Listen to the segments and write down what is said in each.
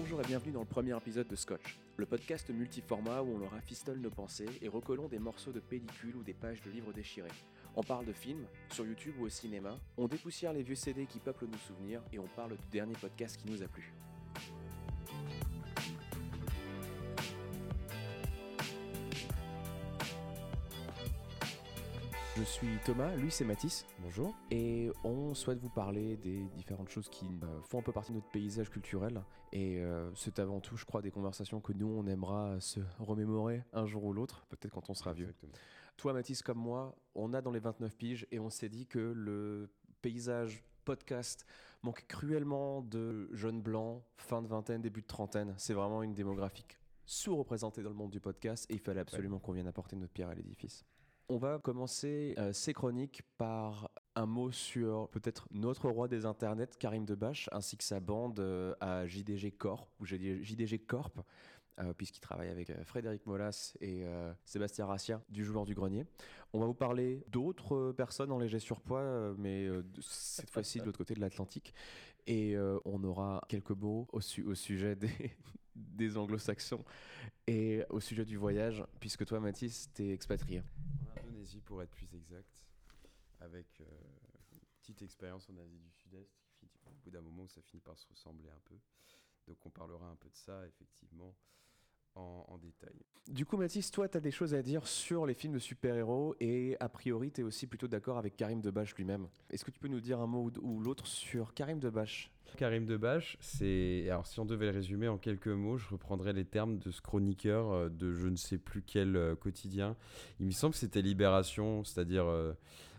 Bonjour et bienvenue dans le premier épisode de Scotch, le podcast multiformat où on leur nos pensées et recollons des morceaux de pellicule ou des pages de livres déchirés. On parle de films, sur YouTube ou au cinéma, on dépoussière les vieux CD qui peuplent nos souvenirs et on parle du dernier podcast qui nous a plu. Je suis Thomas, lui c'est Mathis. Bonjour. Et on souhaite vous parler des différentes choses qui euh, font un peu partie de notre paysage culturel. Et euh, c'est avant tout, je crois, des conversations que nous, on aimera se remémorer un jour ou l'autre, peut-être quand on sera vieux. Exactement. Toi, Mathis, comme moi, on a dans les 29 piges et on s'est dit que le paysage podcast manque cruellement de jeunes blancs, fin de vingtaine, début de trentaine. C'est vraiment une démographique sous-représentée dans le monde du podcast et il fallait absolument qu'on vienne apporter notre pierre à l'édifice. On va commencer euh, ces chroniques par un mot sur peut-être notre roi des internets, Karim Debache, ainsi que sa bande euh, à JDG Corp, ou JDG Corp, euh, puisqu'il travaille avec Frédéric Molas et Sébastien Rassia du Joueur du Grenier. On va vous parler d'autres personnes en léger surpoids, mais cette fois-ci de l'autre côté de l'Atlantique. Et on aura quelques mots au sujet des, des anglo-saxons et au sujet du voyage, puisque toi, Mathis, t'es expatrié. Pour être plus exact, avec euh, une petite expérience en Asie du Sud-Est, qui finit au bout d'un moment où ça finit par se ressembler un peu. Donc on parlera un peu de ça, effectivement, en, en détail. Du coup, Mathis, toi, tu as des choses à dire sur les films de super-héros et a priori, tu es aussi plutôt d'accord avec Karim Debache lui-même. Est-ce que tu peux nous dire un mot ou- ou l'autre sur Karim Debache? Karim Debache, c'est. Alors, si on devait le résumer en quelques mots, je reprendrais les termes de ce chroniqueur euh, de je ne sais plus quel euh, quotidien. Il me semble que c'était Libération, c'est-à-dire euh,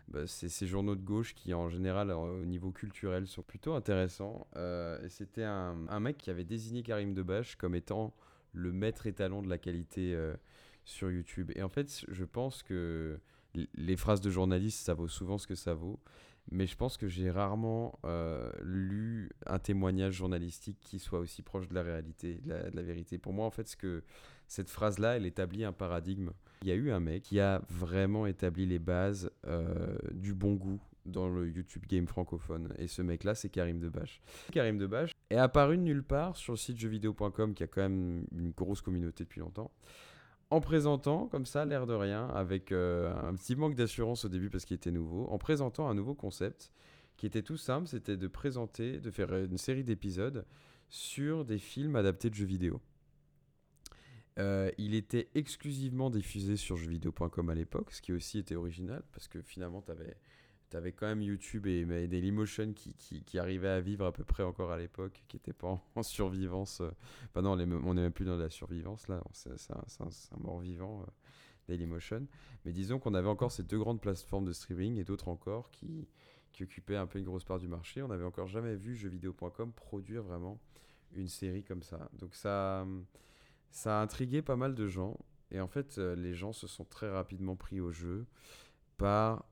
bah, c'est ces journaux de gauche qui, en général, au niveau culturel, sont plutôt intéressants. Euh, et c'était un, un mec qui avait désigné Karim Debache comme étant le maître étalon de la qualité euh, sur YouTube. Et en fait, je pense que les phrases de journalistes, ça vaut souvent ce que ça vaut. Mais je pense que j'ai rarement euh, lu un témoignage journalistique qui soit aussi proche de la réalité, de la, de la vérité. Pour moi, en fait, ce que cette phrase-là, elle établit un paradigme. Il y a eu un mec qui a vraiment établi les bases euh, du bon goût dans le YouTube game francophone. Et ce mec-là, c'est Karim Debache. Karim Debache est apparu nulle part sur le site jeuxvideo.com qui a quand même une grosse communauté depuis longtemps en présentant, comme ça, l'air de rien, avec euh, un petit manque d'assurance au début parce qu'il était nouveau, en présentant un nouveau concept qui était tout simple, c'était de présenter, de faire une série d'épisodes sur des films adaptés de jeux vidéo. Euh, il était exclusivement diffusé sur jeuxvideo.com à l'époque, ce qui aussi était original, parce que finalement, tu avais, quand même YouTube et, et Dailymotion qui, qui, qui arrivaient à vivre à peu près encore à l'époque, qui n'étaient pas en, survivance. euh, Enfin non, on n'est même plus dans la survivance là, c'est un, mort-vivant, euh, Dailymotion. Mais disons qu'on avait encore ces deux grandes plateformes de streaming et d'autres encore qui, qui occupaient un peu une grosse part du marché. On n'avait encore jamais vu jeuxvideo.com produire vraiment une série comme ça. Donc ça, ça a intrigué pas mal de gens. Et en fait, euh, les gens se sont très rapidement pris au jeu par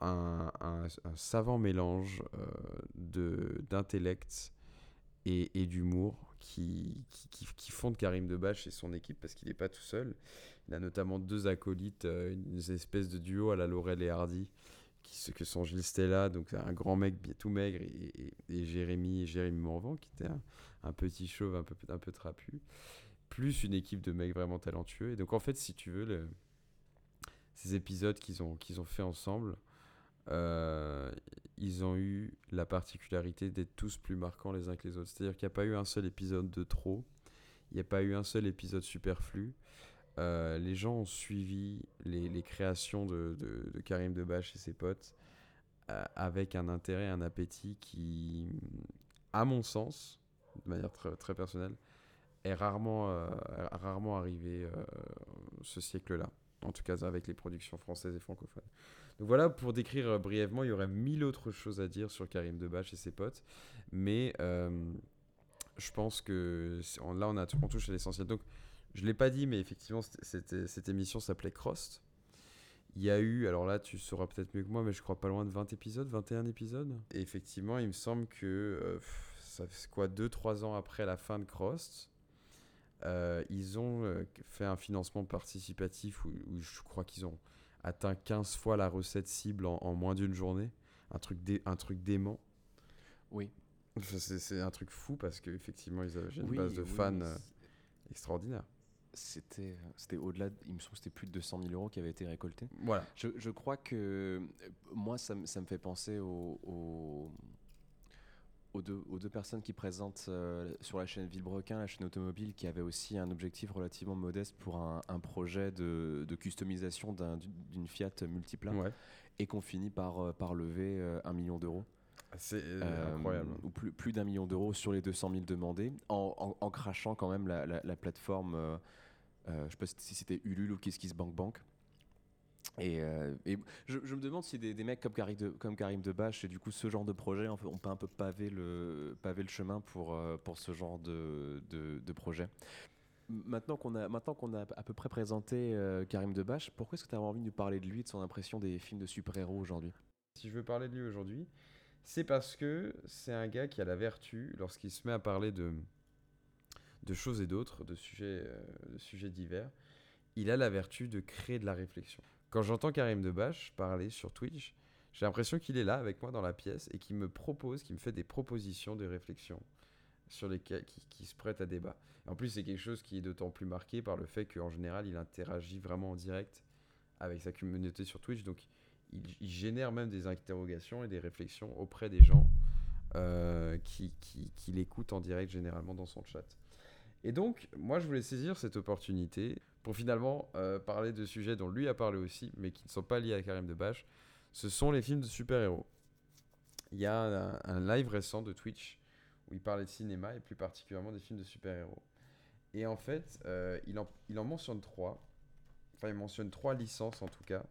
un, savant mélange euh, de- d'intellect et, et d'humour qui, qui, qui, fonde Karim Debache et son équipe parce qu'il n'est pas tout seul. Il a notamment deux acolytes, euh, une espèce de duo à la Laurel et Hardy, qui, que sont Gilles Stella, donc un grand mec tout maigre, et, et, Jérémy, Jérémy Morvan, qui était un, petit chauve un peu, un peu trapu, plus une équipe de mecs vraiment talentueux. Et donc en fait, si tu veux, ces épisodes qu'ils ont, qu'ils ont fait ensemble, euh, ils ont eu la particularité d'être tous plus marquants les uns que les autres. C'est-à-dire qu'il n'y a pas eu un seul épisode de trop, il n'y a pas eu un seul épisode superflu. Euh, les gens ont suivi les, créations de, Karim Debache et ses potes euh, avec un intérêt, un appétit qui, à mon sens, de manière très, personnelle, est rarement, arrivé ce siècle-là. En tout cas, avec les productions françaises et francophones. Donc voilà, pour décrire euh, brièvement, il y aurait mille autres choses à dire sur Karim Debache et ses potes. Mais euh, je pense que là, on, a, on touche à l'essentiel. Donc, je ne l'ai pas dit, mais effectivement, cette émission s'appelait Crost. Il y a eu, alors là, tu sauras peut-être mieux que moi, mais je crois pas loin de 20 épisodes, 21 épisodes. Et effectivement, il me semble que, euh, ça fait quoi, 2-3 ans après la fin de Crost, ils ont fait un financement participatif où, où je crois qu'ils ont atteint 15 fois la recette cible en, en moins d'une journée. Un truc, dé- un truc dément. Oui. Enfin, c'est un truc fou parce qu'effectivement, ils avaient une Oui, base de oui, fans euh, extraordinaire. C'était c'était au-delà, de- il me semble que c'était plus de 200 000 euros qui avaient été récoltés. Voilà. Je, je crois que euh, moi, ça, me- ça me fait penser aux, aux deux, aux deux personnes qui présentent euh, sur la chaîne Villebrequin, la chaîne automobile, qui avait aussi un objectif relativement modeste pour un, un projet de, de customisation d'un- d'une Fiat multiplat Ouais. et qu'on finit par, euh, par lever euh, un million d'euros. C'est euh, incroyable. Ou plus, plus d'un million d'euros sur les 200 000 demandés, en, en- en crachant quand même la, la- la plateforme, je sais pas si c'était Ulule ou KissKissBankBank. Et, euh, je, me demande si des, mecs comme Karim, comme Karim Debache et du coup ce genre de projet, on peut, un peu paver le, paver le chemin pour, euh, pour ce genre de, de, projet. Maintenant qu'on a, maintenant qu'on a à peu près présenté euh, Karim Debache, pourquoi est-ce que tu as envie de nous parler de lui, de son impression des films de super-héros aujourd'hui? Si je veux parler de lui aujourd'hui, c'est parce que c'est un gars qui a la vertu, lorsqu'il se met à parler de, de choses et d'autres, de sujets, de sujets divers, il a la vertu de créer de la réflexion. Quand j'entends Karim Debache parler sur Twitch, j'ai l'impression qu'il est là avec moi dans la pièce et qu'il me propose, qu'il me fait des propositions de réflexion sur lesquelles qui, qui se prêtent à débat. En plus, c'est quelque chose qui est d'autant plus marqué par le fait qu'en général, il interagit vraiment en direct avec sa communauté sur Twitch. Donc, il, il génère même des interrogations et des réflexions auprès des gens euh, qui, qui, qui l'écoutent en direct généralement dans son chat. Et donc, moi, je voulais saisir cette opportunité pour finalement euh, parler de sujets dont lui a parlé aussi, mais qui ne sont pas liés à Karim Debache. Ce sont les films de super-héros. Il y a un, live récent de Twitch où il parlait de cinéma et plus particulièrement des films de super-héros. Et en fait, euh, il, en, il en mentionne trois. Enfin, il mentionne trois licences en tout cas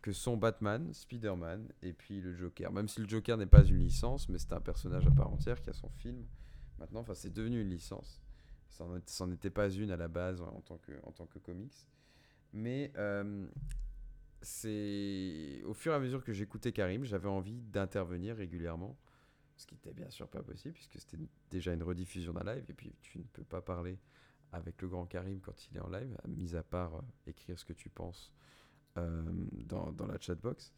que sont Batman, Spider-Man et puis le Joker. Même si le Joker n'est pas une licence, mais c'est un personnage à part entière qui a son film. Maintenant, enfin, c'est devenu une licence. Ça n'en était pas une à la base en tant que, en tant que comics. Mais euh, c'est au fur et à mesure que j'écoutais Karim, j'avais envie d'intervenir régulièrement. Ce qui n'était bien sûr pas possible, puisque c'était déjà une rediffusion d'un live. Et puis, tu ne peux pas parler avec le grand Karim quand il est en live, mis à part euh, écrire ce que tu penses euh, dans, dans la chatbox.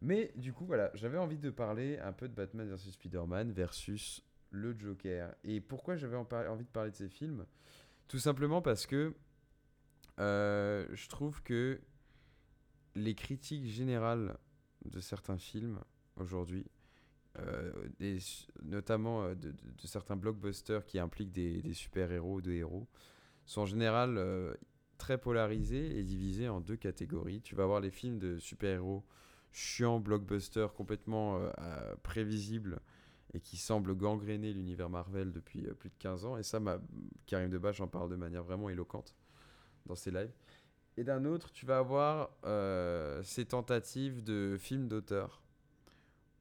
Mais du coup, voilà, j'avais envie de parler un peu de Batman versus Spider-Man versus le Joker. Et pourquoi j'avais envie de parler de ces films? Tout simplement parce que euh, je trouve que les critiques générales de certains films aujourd'hui, euh, notamment euh, de, certains blockbusters qui impliquent des, super-héros ou des héros, sont en général très polarisés et divisés en deux catégories. Tu vas avoir les films de super-héros chiants, blockbusters complètement prévisibles et qui semblent gangréner l'univers Marvel depuis euh, plus de 15 ans. Et ça, ma... Karim Debache en parle de manière vraiment éloquente dans ses lives. Et d'un autre, tu vas avoir euh, ces tentatives de films d'auteur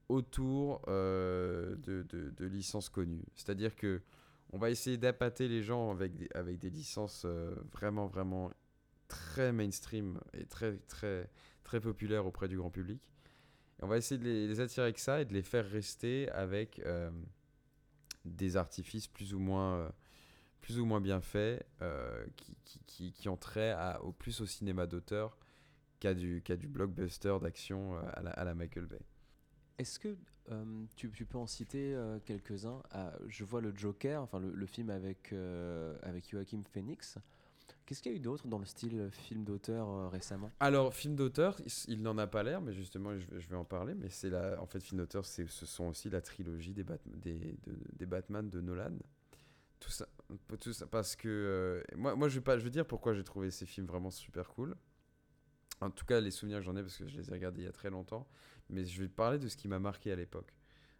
autour euh, de, licences connues. C'est-à-dire que on va essayer d'appâter les gens avec des, licences vraiment, vraiment très mainstream et très, très, très populaires auprès du grand public. On va essayer de les, attirer avec ça et de les faire rester avec euh, des artifices plus ou moins, euh, plus ou moins bien faits euh, qui, qui, qui, qui ont trait au plus au cinéma d'auteur qu'à du, qu'à du blockbuster d'action à la, à la Michael Bay. Est-ce que tu, peux en citer quelques-uns? Ah, Je vois le Joker, enfin le, film avec, avec Joachim Phoenix. Qu'est-ce qu'il y a eu d'autre dans le style film d'auteur euh, récemment? Alors, film d'auteur, il, n'en a pas l'air, mais justement, je, vais- vais en parler. Mais c'est la, en fait, film d'auteur, ce sont aussi la trilogie des, Bat- de- Batman de Nolan. Tout ça, tout ça parce que euh, moi, je vais pas, je veux dire pourquoi j'ai trouvé ces films vraiment super cool. En tout cas, les souvenirs que j'en ai parce que je les ai regardés il y a très longtemps. Mais je vais parler de ce qui m'a marqué à l'époque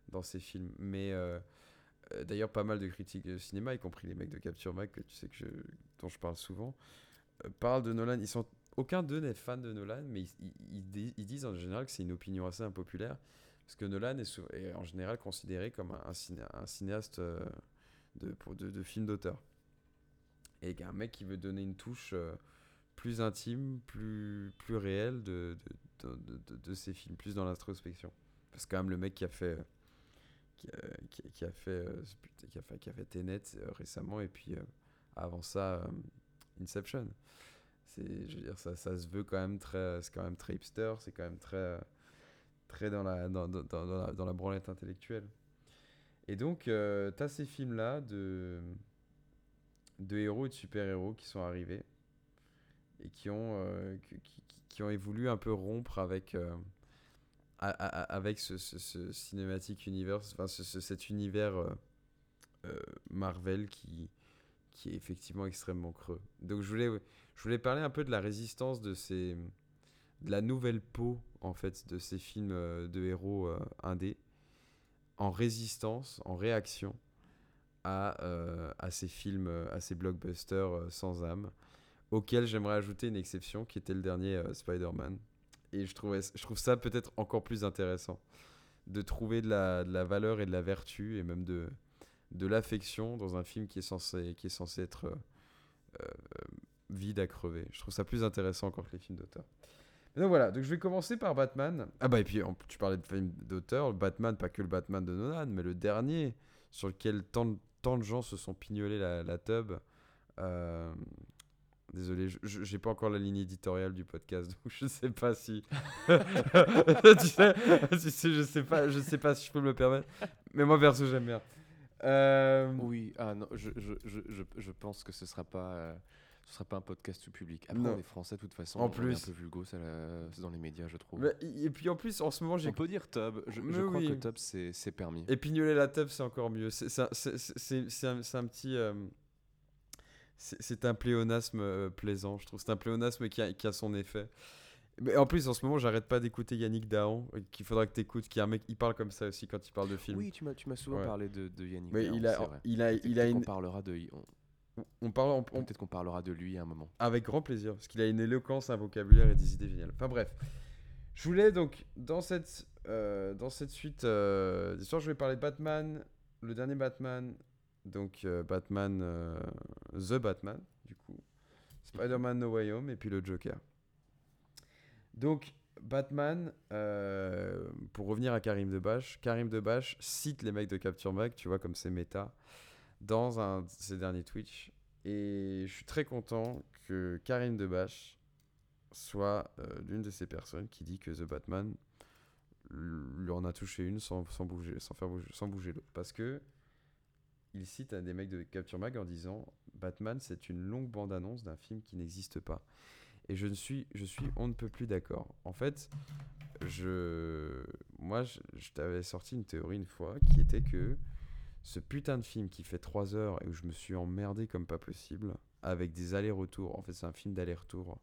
dans ces films. Mais euh, euh, d'ailleurs, pas mal de critiques de cinéma, y compris les mecs de Capture Mag, que tu sais que je, dont je parle souvent, euh, parlent de Nolan. Ils sont aucun d'eux n'est fan de Nolan, mais ils, ils- ils di- ils disent en général que c'est une opinion assez impopulaire, parce que Nolan est, en général considéré comme un, un ciné- un cinéaste euh, de, de, de films d'auteur. Et un mec qui veut donner une touche euh, plus intime, plus, plus réelle de, de- de- de ses films, plus dans l'introspection. Parce que quand même le mec qui a fait... Qui a, fait, euh, qui a fait, qui a fait Tenet euh, récemment, et puis euh, avant ça, Inception. C'est je veux dire ça, ça se veut quand même très c'est quand même très hipster c'est quand même très très dans la dans, dans, dans- la, dans la branlette intellectuelle. Et donc, euh, tu as ces films-là de, de héros et de super-héros qui sont arrivés et qui ont, euh, qui, ont voulu un peu rompre avec, avec ce, cinématique universe, enfin ce- ce- cet univers euh, euh, Marvel qui, qui est effectivement extrêmement creux. Donc je voulais, je voulais parler un peu de la résistance de ces, de la nouvelle peau en fait de ces films euh, de héros euh, indés en résistance, en réaction à, à ces films, à ces blockbusters sans âme, auxquels j'aimerais ajouter une exception qui était le dernier Spider-Man. Et je, trouvais, je trouve ça peut-être encore plus intéressant de trouver de la, de la valeur et de la vertu et même de, de l'affection dans un film qui est censé, qui est censé être euh, euh, vide à crever. Je trouve ça plus intéressant encore que les films d'auteur. Donc voilà, donc je vais commencer par Batman. Ah bah et puis tu parlais de films d'auteur, Batman, pas que le Batman de Nolan, mais le dernier sur lequel tant, tant de gens se sont pignolés la, la tub. Euh, désolé, j'ai pas encore la ligne éditoriale du podcast, donc je sais pas si. tu sais, si- si, je sais pas, je sais pas si je peux me le permettre. Mais moi perso j'aime bien. Euh, Oui, ah non, je, je, je, je, pense que ce sera pas, euh, ce sera pas un podcast tout public. Après, Non. on est français de toute façon. En on est plus. un peu vulgo ça, la- c'est dans les médias, je trouve. mais- et puis en plus en ce moment j'ai on peut dire tub. Je, crois oui. que tub c'est c'est permis. Et pignoler la tub, c'est encore mieux. C'est c'est un, c'est- c'est- c'est un, petit. euh, c'est un pléonasme euh, plaisant, je trouve. C'est un pléonasme qui a, qui a son effet. Mais en plus, en ce moment, j'arrête pas d'écouter Yannick Dahan, euh, qu'il faudra que tu écoutes, qui est un mec, il parle comme ça aussi quand il parle de film. Oui, tu m'as souvent Ouais. parlé de, de Yannick. Mais Dahan, il c'est a, vrai. il a, il une. parlera de. on- On parle, on- on- Peut-être qu'on parlera de lui à un moment. Avec grand plaisir, parce qu'il a une éloquence, un vocabulaire et des idées géniales. Enfin bref, je voulais donc, dans cette, euh, dans cette suite euh, d'histoires, je vais parler de Batman, le dernier Batman, donc euh, Batman, euh, The Batman, du coup, Spider-Man No Way Home, et puis le Joker. Donc, Batman, euh, pour revenir à Karim Debache, Karim Debache cite les mecs de Capture Mag, tu vois, comme c'est méta, dans un de ses derniers Twitch. Et je suis très content que Karim Debache soit l'une de ces personnes qui dit que The Batman lui en a touché une sans, sans bouger, sans faire bouger, sans bouger l'autre. Parce que il cite un des mecs de Capture Mag en disant Batman, c'est une longue bande-annonce d'un film qui n'existe pas. Et je ne suis, je suis, on ne peut plus d'accord. En fait, je, moi, je, t'avais sorti une théorie une fois qui était que ce putain de film qui fait 3 heures et où je me suis emmerdé comme pas possible, avec des allers-retours. En fait, c'est un film d'aller-retour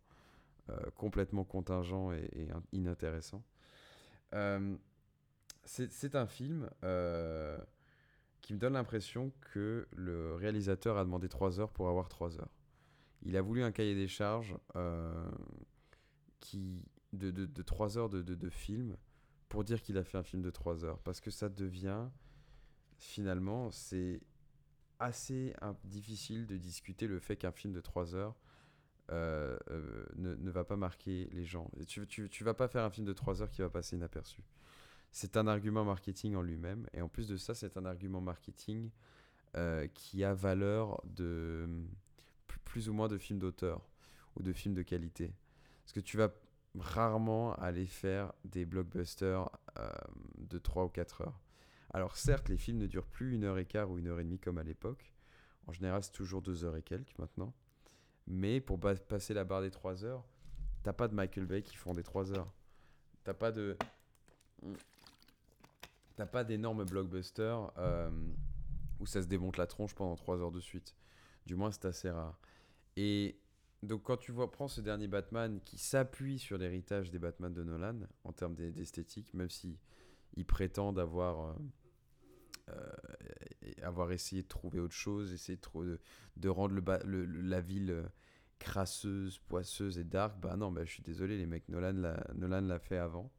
euh, complètement contingent et, et in- inintéressant. Euh, c'est un film euh, qui me donne l'impression que le réalisateur a demandé 3 heures pour avoir 3 heures. Il a voulu un cahier des charges euh, qui, de, de, de 3 heures de, de, de film pour dire qu'il a fait un film de 3 heures. Parce que ça devient, finalement, c'est assez difficile de discuter le fait qu'un film de 3 heures euh, euh, ne, ne va pas marquer les gens. Et tu, tu, tu vas pas faire un film de 3 heures qui va passer inaperçu. C'est un argument marketing en lui-même. Et en plus de ça, c'est un argument marketing euh, qui a valeur de plus- ou moins de films d'auteur ou de films de qualité. Parce que tu vas rarement aller faire des blockbusters euh, de 3 ou 4 heures. Alors certes, les films ne durent plus une heure et quart ou une heure et demie comme à l'époque. En général, c'est toujours deux heures et quelques maintenant. Mais pour passer la barre des 3 heures, t'as pas de Michael Bay qui font des 3 heures. T'as pas de... T'as pas d'énormes blockbusters euh, où ça se démonte la tronche pendant 3 heures de suite. Du moins, c'est assez rare. Et donc, quand tu vois, prends ce dernier Batman qui s'appuie sur l'héritage des Batman de Nolan en termes d'e- d'esthétique, même si ils prétendent avoir, euh, euh, avoir essayé de trouver autre chose, essayer de, rendre la ville crasseuse, poisseuse et dark, bah non, bah, je suis désolé, les mecs, Nolan l'a Nolan l'a fait avant.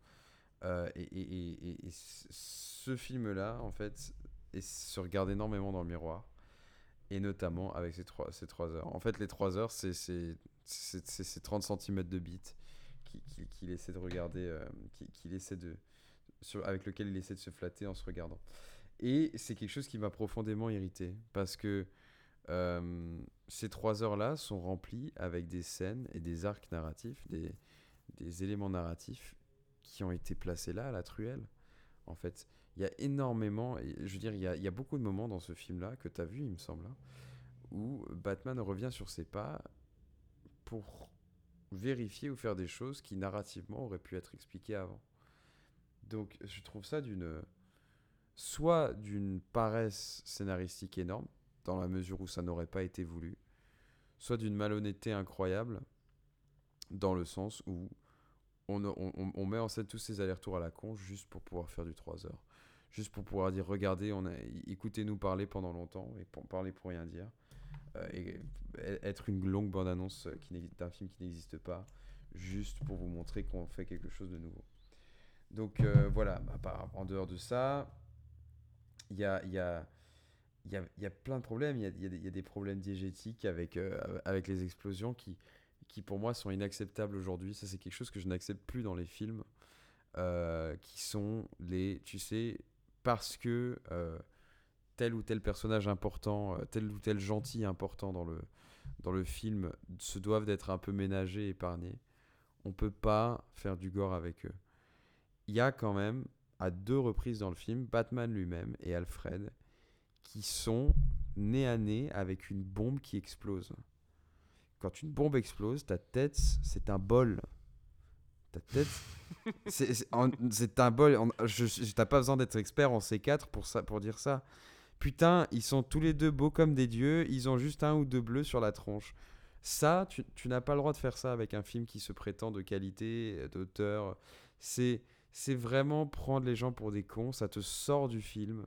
Euh, et, ce film-là, en fait, se regarde énormément dans le miroir et notamment avec ces trois, ces trois heures. En fait, les trois heures, c'est c'est 30 cm de bit qu'il qui, qu'il essaie de regarder, euh, qu'il essaie de, avec lequel il essaie de se flatter en se regardant. Et c'est quelque chose qui m'a profondément irrité parce que euh, ces trois heures-là sont remplies avec des scènes et des arcs narratifs, des, des éléments narratifs qui ont été placés là à la truelle. En fait, Il y a énormément, je veux dire, il y a, il y a beaucoup de moments dans ce film-là que tu as vu, il me semble, hein, où Batman revient sur ses pas pour vérifier ou faire des choses qui narrativement auraient pu être expliquées avant. Donc je trouve ça d'une soit d'une paresse scénaristique énorme, dans la mesure où ça n'aurait pas été voulu, soit d'une malhonnêteté incroyable, dans le sens où on, on- met en scène tous ces allers-retours à la con juste pour pouvoir faire du 3 heures. Juste pour pouvoir dire, regardez, on écoutez-nous parler pendant longtemps et pour parler pour rien dire. Euh, et e- être une longue bande-annonce n'existe- d'un film qui n'existe pas, juste pour vous montrer qu'on fait quelque chose de nouveau. Donc euh, voilà, en dehors de ça, il y a, y, a, y, a, y a plein de problèmes. Il y a, des- problèmes diégétiques avec, euh, avec les explosions qui, qui, pour moi, sont inacceptables aujourd'hui. Ça, c'est quelque chose que je n'accepte plus dans les films, euh, qui sont les, tu sais, parce que euh, tel ou tel personnage important, euh, tel ou tel gentil important dans le, dans le film se doivent d'être un peu ménagés, épargnés. On peut pas faire du gore avec eux. Il y a quand même, à deux reprises dans le film, Batman lui-même et Alfred qui sont nez à nez avec une bombe qui explose. Quand une bombe explose, ta tête, c'est un bol. Ta tête, c'est un bol. T'as pas besoin d'être expert en C4 pour, ça, pour dire ça. Putain, ils sont tous les deux beaux comme des dieux. Ils ont juste un ou deux bleus sur la tronche. Ça, tu, tu n'as pas le droit de faire ça avec un film qui se prétend de qualité, euh, d'auteur. C'est vraiment prendre les gens pour des cons. Ça te sort du film.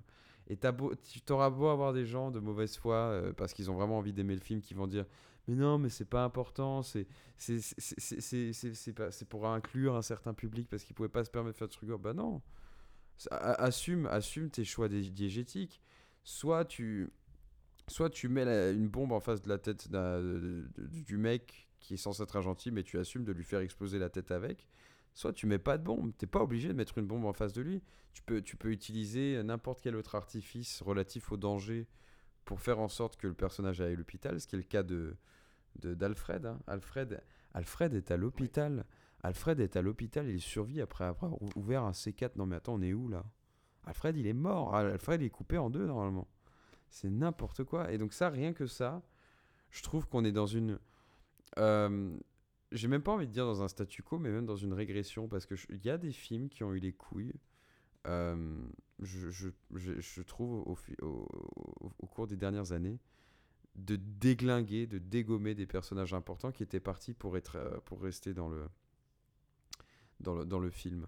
Et beau, tu t'auras beau avoir des gens de mauvaise foi euh, parce qu'ils ont vraiment envie d'aimer le film qui vont dire non mais c'est pas important c'est pour inclure un certain public parce qu'ils pouvaient pas se permettre de faire de trucs. Bah non. Assume assume tes choix diégétiques. Soit tu soit tu mets une bombe en face de la tête du mec qui est censé être un gentil mais tu assumes de lui faire exploser la tête avec. Soit tu mets pas de bombe. T'es pas obligé de mettre une bombe en face de lui. Tu peux, tu peux utiliser n'importe quel autre artifice relatif au danger pour faire en sorte que le personnage aille à l'hôpital, ce qui est le cas de- d'Alfred. hein. Alfred, Alfred est à l'hôpital. Alfred est à l'hôpital, il survit après avoir ou- ouvert un C4. Non mais attends, on est où là? Alfred, il est mort. Al- Alfred, il est coupé en deux normalement. C'est n'importe quoi. Et donc ça, rien que ça, je trouve qu'on est dans une... euh, J'ai même pas envie de dire dans un statu quo, mais même dans une régression, parce que je- il y a des films qui ont eu les couilles euh, je, trouve au cours des dernières années de déglinguer, de dégommer des personnages importants qui étaient partis pour, être, euh, pour rester dans le, dans le, dans le film.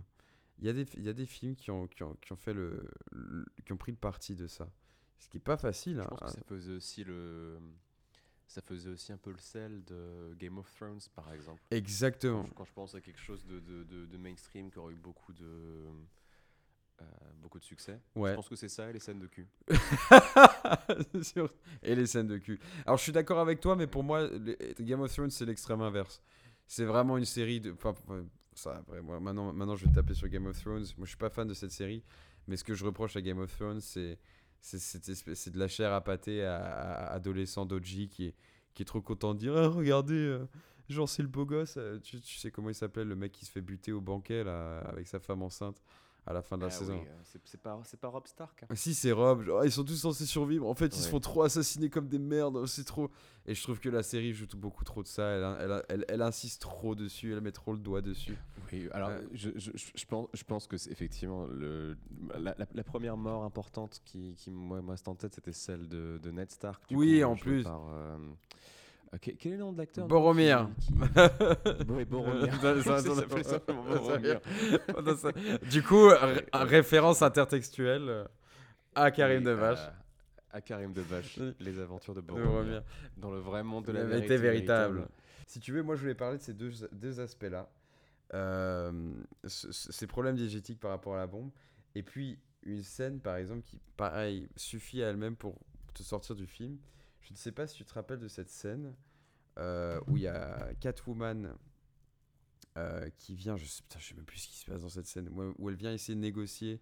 Il y, a des, il y a des films qui ont, qui ont, qui ont fait le, le- qui ont pris le parti de ça. Ce qui est pas facile. Je hein. pense que ça faisait aussi le. Ça faisait aussi un peu le sel de Game of Thrones, par exemple. Exactement. Quand je, quand je pense à quelque chose de, de, de- de mainstream qui aurait eu beaucoup de, euh, beaucoup de succès, je pense que c'est ça et les scènes de cul. Et les scènes de cul. Alors je suis d'accord avec toi, mais pour moi, Game of Thrones, c'est l'extrême inverse. C'est vraiment une série de. Enfin, enfin, ça, après, moi, maintenant, maintenant, je vais taper sur Game of Thrones. Moi, je suis pas fan de cette série, mais ce que je reproche à Game of Thrones, c'est c'est de la chair à pâté à, à- à adolescent Doji qui est, qui est trop content de dire Ah, regardez, euh, genre c'est le beau gosse. euh, Tu, tu sais comment il s'appelle, le mec qui se fait buter au banquet là, avec sa femme enceinte à la fin de la Ah saison. oui, euh, c'est pas, Rob Stark. hein. Ah, Si, c'est Rob. genre, ah, ils sont tous censés survivre. En fait, ils se font trop assassiner comme des merdes. C'est trop. Et je trouve que la série joue beaucoup trop de ça. Elle, elle, elle- elle insiste trop dessus. Elle met trop le doigt dessus. Oui, alors Euh, je, je, je- je pense, je pense que c'est effectivement le, la, la- la première mort importante qui, qui moi, me reste en tête, c'était celle de, de Ned Stark. du Oui, coup, en plus. par, euh, quel, quel est le nom de l'acteur Boromir. qui- qui-. Ça- ça- Ça du coup, ré- référence intertextuelle euh, à Karim Oui, Devache. À, à Karim Devache, les aventures de Boromir. Boromir. Dans le vrai monde de La la, vérité véritable. Si tu veux, moi je voulais parler de ces deux, deux aspects-là. Euh, ce- ce- ces problèmes diégétiques par rapport à la bombe. Et puis une scène, par exemple, qui, pareil, suffit à elle-même pour te sortir du film. Je ne sais pas si tu te rappelles de cette scène euh, où il y a Catwoman euh, qui vient, je sais, sais même plus ce qui se passe dans cette scène, où, elle vient essayer de négocier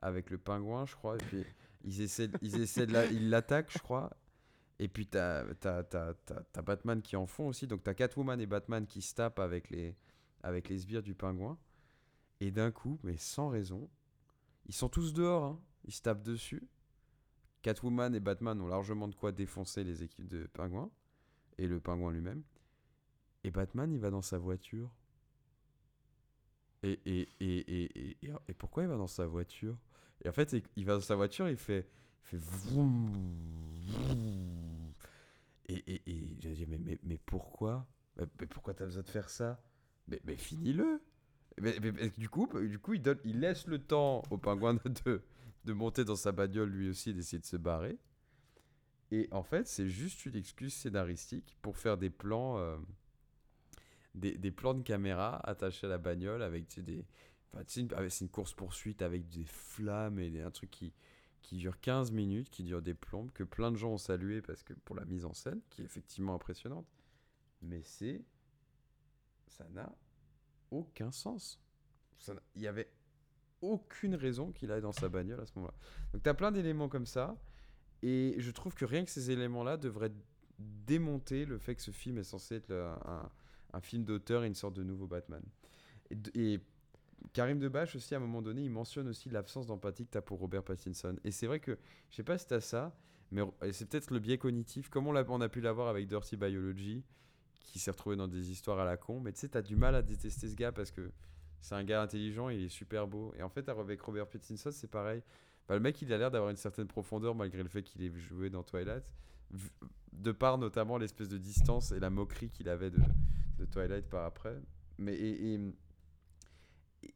avec le pingouin, je crois, et puis ils essaient, ils essaient de la, l'attaquent, je crois, et puis t'as, t'as Batman qui en font aussi, donc t'as Catwoman et Batman qui se tapent avec les, avec les sbires du pingouin, et d'un coup, mais sans raison, ils sont tous dehors, hein. ils se tapent dessus. Catwoman et Batman ont largement de quoi défoncer les équipes de pingouins et le pingouin lui-même. Et Batman, il va dans sa voiture. Et, et, et, et, et, pourquoi il va dans sa voiture? Et en fait, il va dans sa voiture, il fait, il fait. Et, et, et j'ai dit, mais, mais, mais pourquoi? Mais, pourquoi t'as besoin de faire ça? Mais, mais finis-le mais du coup, du coup il, donne, il laisse le temps au pingouin de, de, monter dans sa bagnole lui aussi et d'essayer de se barrer. Et en fait, c'est juste une excuse scénaristique pour faire des plans, euh, des, des plans de caméra attachés à la bagnole avec tu sais, des. enfin, c'est une course-poursuite avec des flammes et des- un truc qui, qui dure 15 minutes, qui dure des plombes, que plein de gens ont salué parce que pour la mise en scène, qui est effectivement impressionnante. Mais c'est. Ça n'a aucun sens. Il y avait aucune raison qu'il aille dans sa bagnole à ce moment-là. Donc tu as plein d'éléments comme ça. Et je trouve que rien que ces éléments-là devraient démonter le fait que ce film est censé être un, film d'auteur et une sorte de nouveau Batman. Et, Karim Debache aussi, à un moment donné, il mentionne aussi l'absence d'empathie que tu as pour Robert Pattinson. Et c'est vrai que, je sais pas si tu as ça, mais c'est peut-être le biais cognitif, comme on, l'a- on a pu l'avoir avec Dirty Biology, qui s'est retrouvé dans des histoires à la con. Mais tu sais, tu as du mal à détester ce gars parce que c'est un gars intelligent, il est super beau. Et en fait, avec Robert Pattinson, c'est pareil. Bah, le mec, il a l'air d'avoir une certaine profondeur malgré le fait qu'il ait joué dans Twilight. De par notamment l'espèce de distance et la moquerie qu'il avait de, Twilight par après. Mais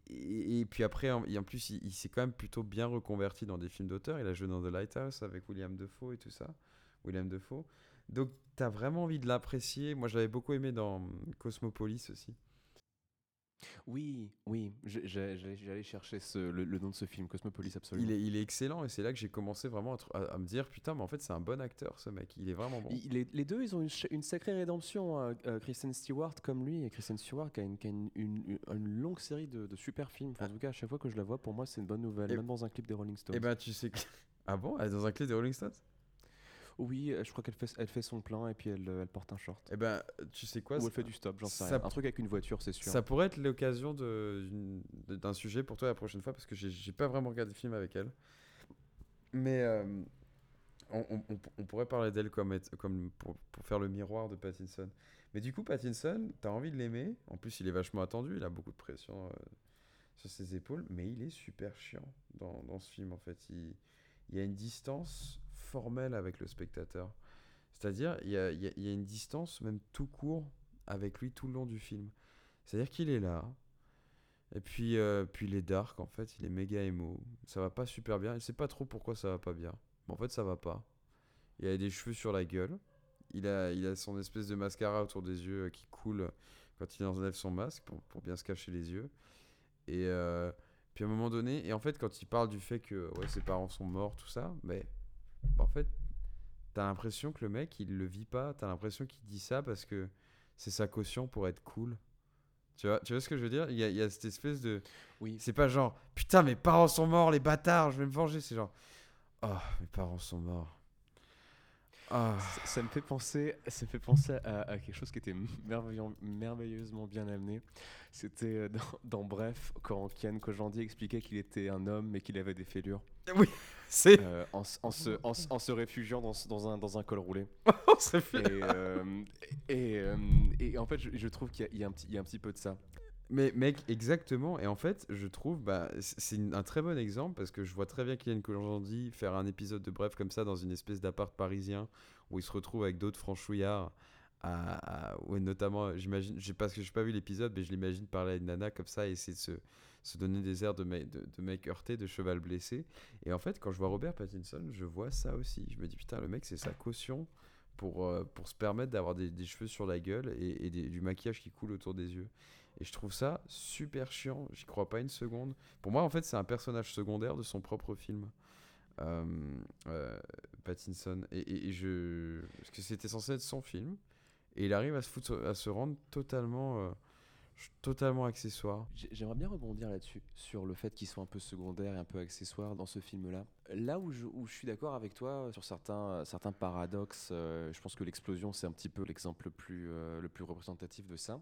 et, puis après, en, et en plus, il, il s'est quand même plutôt bien reconverti dans des films d'auteur. Il a joué dans The Lighthouse avec William Defoe et tout ça. William Defoe. Donc, t'as vraiment envie de l'apprécier. Moi, je l'avais beaucoup aimé dans Cosmopolis aussi. Oui, oui, j'allais chercher ce- le, le nom de ce film, Cosmopolis, absolument. Il est, il est excellent et c'est là que j'ai commencé vraiment à, tr- à- à me dire putain, mais en fait, c'est un bon acteur ce mec. Il est vraiment bon. Il- les, les deux, ils ont une, sacrée rédemption. hein. Euh, Kristen Stewart, comme lui, et Kristen Stewart qui a une, qui a une, une- une longue série de, de super films. Enfin, en tout cas, à chaque fois que je la vois, pour moi, c'est une bonne nouvelle, Et- même dans un clip des Rolling Stones. Et ben, tu sais que. Ah bon dans un clip des Rolling Stones? Oui, euh, je crois qu'elle fait, elle fait son plein et puis elle, euh, elle porte un short. Eh ben, tu sais quoi Ou elle fait du stop, j'en sais rien. Un truc avec une voiture, c'est sûr. Ça pourrait être l'occasion d'un sujet pour toi la prochaine fois parce que j'ai- pas vraiment regardé de film avec elle. Mais euh, on, on- on- on pourrait parler d'elle comme, être- comme pour, pour faire le miroir de Pattinson. Mais du coup, Pattinson, t'as envie de l'aimer? En plus, il est vachement attendu. Il a beaucoup de pression euh, sur ses épaules. Mais il est super chiant dans, dans ce film en fait. Il, il y a une distance formelle avec le spectateur. C'est-à-dire, il y a, une distance même tout court avec lui tout le long du film. C'est-à-dire qu'il est là. Et puis, euh, puis il est dark, en fait. Il est méga émo. Ça va pas super bien. Il sait pas trop pourquoi ça va pas bien. Mais en fait, ça va pas. Il a des cheveux sur la gueule. Il a, il a son espèce de mascara autour des yeux euh, qui coule quand il enlève son masque pour, pour bien se cacher les yeux. Et euh, puis à un moment donné, et en fait, quand il parle du fait que ouais, ses parents sont morts, tout ça, mais en fait, t'as l'impression que le mec, il le vit pas. T'as l'impression qu'il dit ça parce que c'est sa caution pour être cool. Tu vois, tu vois ce que je veux dire? Il y, a, il y a cette espèce de. Oui. C'est pas genre, putain, mes parents sont morts, les bâtards, je vais me venger. C'est genre, oh, mes parents sont morts. Ah. Ça, ça me fait penser, ça me fait penser à, à quelque chose qui était merveilleusement bien amené. C'était euh, dans, dans Bref, quand Kian Kojandi expliquait qu'il était un homme mais qu'il avait des fêlures, C'est. euh, en, en se, en, en se réfugiant dans, dans un, dans un col roulé. On. Et, euh, et, euh, et en fait, je, je trouve qu'il y, a- il y a un petit- il y a un petit peu de ça. Mais mec, exactement. Et en fait, je trouve, bah, c'est un très bon exemple parce que je vois très bien Kylian Kojandi faire un épisode de Bref comme ça dans une espèce d'appart parisien où il se retrouve avec d'autres franchouillards. À, à- ouais, notamment, j'imagine, parce que j'ai pas vu l'épisode, mais je l'imagine parler à une nana comme ça et essayer de se, se donner des airs de, me- de, mec heurté, de cheval blessé. Et en fait, quand je vois Robert Pattinson, je vois ça aussi. Je me dis, putain, le mec, c'est sa caution pour, euh, pour se permettre d'avoir des, cheveux sur la gueule et, du maquillage qui coule autour des yeux. Et je trouve ça super chiant. J'y crois pas une seconde. Pour moi, en fait, c'est un personnage secondaire de son propre film. Euh, euh, Pattinson. Et, je. Parce que c'était censé être son film. Et il arrive à se, à se rendre totalement. Euh, totalement accessoire. J'ai- J'aimerais bien rebondir là-dessus, sur le fait qu'il soit un peu secondaire et un peu accessoire dans ce film-là. Là où je, suis d'accord avec toi sur certains, certains paradoxes, euh, je pense que l'explosion, c'est un petit peu l'exemple le, plus, euh, le plus représentatif de ça.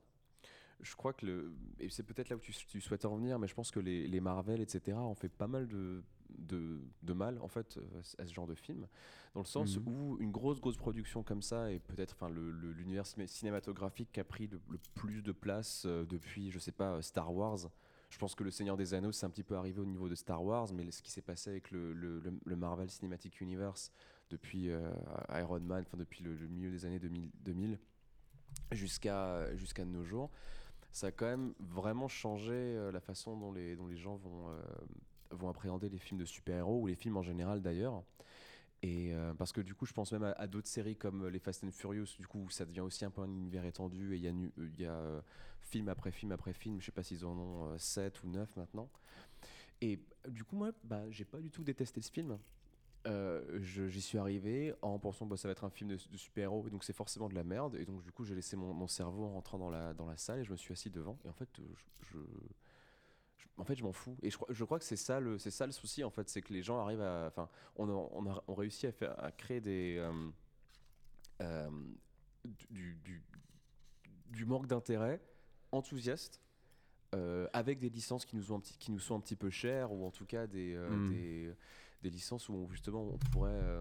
Je crois que le. Et c'est peut-être là où tu, tu souhaites en venir, mais je pense que les, les Marvel, etc., ont fait pas mal de, de, de mal en fait euh, à ce genre de film, dans le sens Mhm. où une grosse grosse production comme ça et peut-être enfin l'univers ciné- cinématographique qui a pris le, le plus de place euh, depuis je sais pas euh, Star Wars. Je pense que le Seigneur des Anneaux c'est un petit peu arrivé au niveau de Star Wars, mais ce qui s'est passé avec le, le- Marvel Cinematic Universe depuis euh, Iron Man, enfin depuis le, milieu des années 2000, 2000 jusqu'à jusqu'à nos jours, ça a quand même vraiment changé euh, la façon dont les, dont les gens vont, vont appréhender les films de super-héros ou les films en général d'ailleurs. Et euh, parce que du coup, je pense même à, d'autres séries comme les Fast and Furious, du coup, où ça devient aussi un peu un univers étendu et il y a, euh, y a euh, film après film après film. Je sais pas s'ils en ont 7 ou 9 maintenant. Et euh, du coup, moi, bah, j'ai pas du tout détesté ce film. Euh, J'y suis arrivé en pensant que bah, ça va être un film de, super-héros, donc c'est forcément de la merde. Et donc, du coup, j'ai laissé mon, cerveau en rentrant dans la, dans la salle et je me suis assis devant. Et en fait, euh, je- en fait, je m'en fous. Et je, crois- je crois que c'est ça le, ça le souci, en fait, c'est que les gens arrivent à, enfin, on a, on a, on réussit à faire, à créer des, euh, euh, du, du, du manque d'intérêt enthousiaste. euh, avec des licences qui nous, ont un petit, qui nous sont un petit peu chères ou en tout cas des, euh, Mm. des, des licences où on- justement on pourrait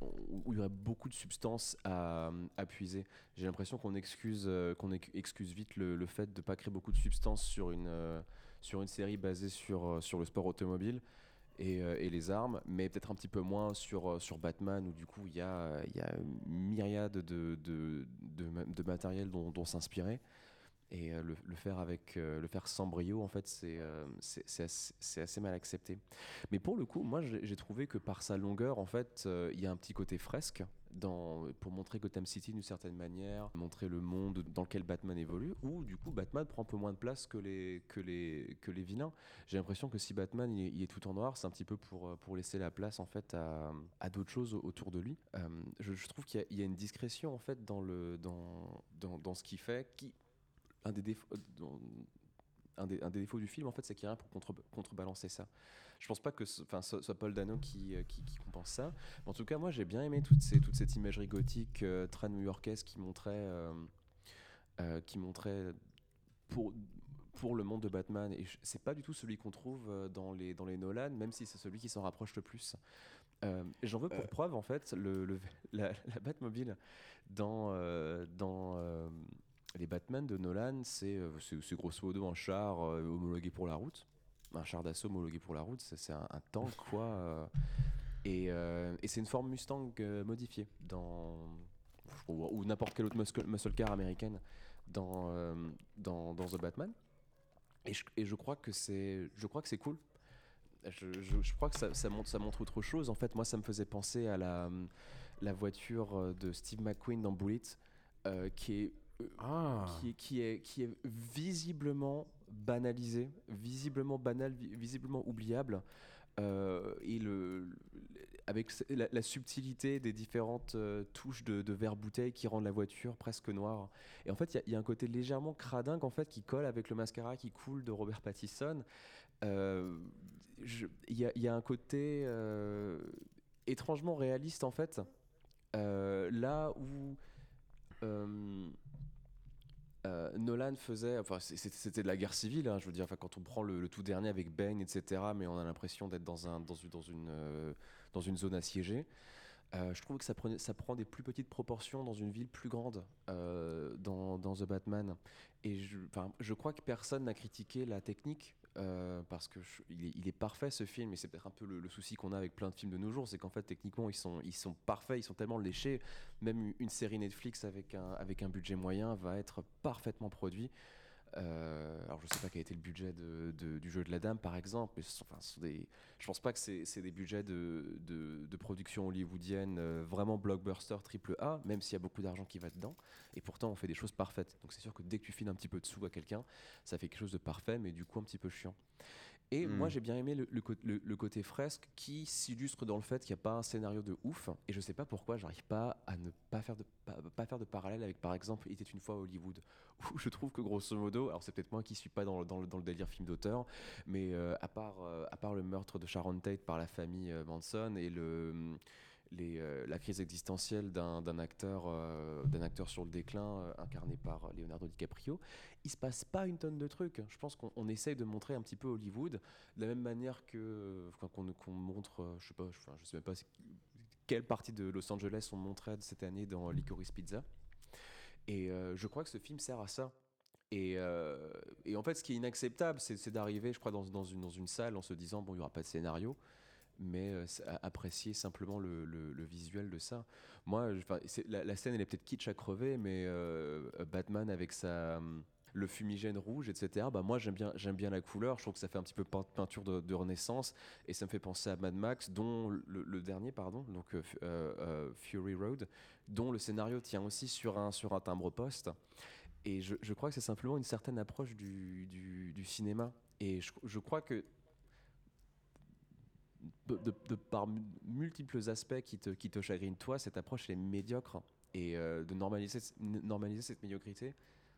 où il y aurait beaucoup de substances à, à puiser. J'ai l'impression qu'on excuse, euh, qu'on ex- excuse vite le, le fait de ne pas créer beaucoup de substances sur une, euh, sur une série basée sur, euh, sur le sport automobile et, euh, et les armes, mais peut-être un petit peu moins sur, euh, sur Batman où du coup il y a, y a myriade de, de, de, ma- de matériel dont, dont s'inspirer. Et le, faire avec le faire sans brio, en fait, c'est assez, assez mal accepté. Mais pour le coup, moi, j'ai trouvé que par sa longueur, en fait, il y a un petit côté fresque pour montrer Gotham City d'une certaine manière, montrer le monde dans lequel Batman évolue, où du coup Batman prend un peu moins de place que les, que les, que les vilains. J'ai l'impression que si Batman il est, tout en noir, c'est un petit peu pour, euh, pour laisser la place en fait à, à d'autres choses autour de lui. Euh, je, trouve qu'il y, y a une discrétion en fait dans, le, dans, dans, dans ce qu'il fait qui un des défauts dans- un des, un des défauts du film en fait c'est qu'il n'y a rien pour contre, contrebalancer ça. Je pense pas que ce, soit Paul Dano qui, euh, qui, qui compense ça. Mais en tout cas moi j'ai bien aimé toute, ces, toute cette imagerie gothique euh, très new-yorkaise qui montrait euh, euh, qui montrait pour pour le monde de Batman. Et c'est pas du tout celui qu'on trouve dans les dans les Nolan même si c'est celui qui s'en rapproche le plus. Euh, J'en veux pour Euh. preuve en fait le, le- la, la Batmobile dans euh, dans les Batman de Nolan, c'est euh, grosso modo un char euh, homologué pour la route, un char d'assaut homologué pour la route, c'est un, un tank quoi. euh, et et c'est une forme Mustang modifiée dans ou, n'importe quelle autre muscle, muscle car américaine dans, euh, dans dans The Batman. Et je, et je crois que c'est je crois que c'est cool. Je, je- je crois que ça, ça montre ça montre autre chose. En fait, moi, ça me faisait penser à la la voiture de Steve McQueen dans Bullet, euh, qui est Ah. qui, est, qui, est, visiblement banalisé, visiblement banal, vi- visiblement oubliable. euh, et le, avec la, subtilité des différentes euh, touches de, verre bouteille qui rendent la voiture presque noire. Et en fait, il y a- un côté légèrement cradingue en fait qui colle avec le mascara qui coule de Robert Pattinson. Euh, Il y, a- un côté étrangement réaliste en fait. Là où euh, Nolan faisait, enfin c'était de la guerre civile, hein, je veux dire, enfin, quand on prend le, tout dernier avec Bane, etc., mais on a l'impression d'être dans, un, dans, une, dans, une, euh, dans une zone assiégée. Euh, je trouve que ça, ça prend des plus petites proportions dans une ville plus grande dans, The Batman. Et je, je crois que personne n'a critiqué la technique euh, parce que il, est, parfait ce film et c'est peut-être un peu le, souci qu'on a avec plein de films de nos jours, c'est qu'en fait techniquement ils sont, ils sont parfaits, ils sont tellement léchés. Même une série Netflix avec un, avec un budget moyen va être parfaitement produit. Euh, alors je sais pas quel a été le budget de, du jeu de la dame par exemple, mais ce sont, enfin, ce sont des, je pense pas que c'est des budgets de, de, de production hollywoodienne euh, vraiment blockbuster triple A, même s'il y a beaucoup d'argent qui va dedans. Et pourtant on fait des choses parfaites. Donc c'est sûr que dès que tu files un petit peu de sous à quelqu'un, ça fait quelque chose de parfait, mais du coup un petit peu chiant. Et moi j'ai bien aimé le, le co- le- le côté fresque qui s'illustre dans le fait qu'il n'y a pas un scénario de ouf. Et je sais pas pourquoi j'arrive pas à ne pas faire de pas, pas faire de parallèle avec par exemple Il était une fois Hollywood où je trouve que grosso modo, alors c'est peut-être moi qui suis pas dans le, dans le, dans le délire film d'auteur, mais euh, à part euh, à part le meurtre de Sharon Tate par la famille euh, Manson et le les, la crise existentielle d'un acteur, d'un acteur sur le déclin incarné par Leonardo DiCaprio, il se passe pas une tonne de trucs. Je pense qu'on essaye de montrer un petit peu Hollywood de la même manière que qu'on montre, je sais pas, je, sais même pas quelle partie de Los Angeles on montrait cette année dans Licorice Pizza. Et je crois que ce film sert à ça. Et, en fait, ce qui est inacceptable, c'est d'arriver, je crois, dans, dans, une, dans une salle en se disant, bon, il n'y aura pas de scénario mais euh, apprécier simplement le, visuel de ça. Moi, la, scène, elle est peut-être kitsch à crever, mais euh, Batman avec sa le fumigène rouge, etc. Bah moi j'aime bien, j'aime bien la couleur. Je trouve que ça fait un petit peu peinture de, renaissance et ça me fait penser à Mad Max, dont le, dernier, pardon, donc euh, Fury Road, dont le scénario tient aussi sur un sur un timbre poste. Et je, crois que c'est simplement une certaine approche du, cinéma. Et je crois que de, par multiples aspects qui te, qui chagrinent toi, cette approche est médiocre. Et euh, de normaliser, cette médiocrité,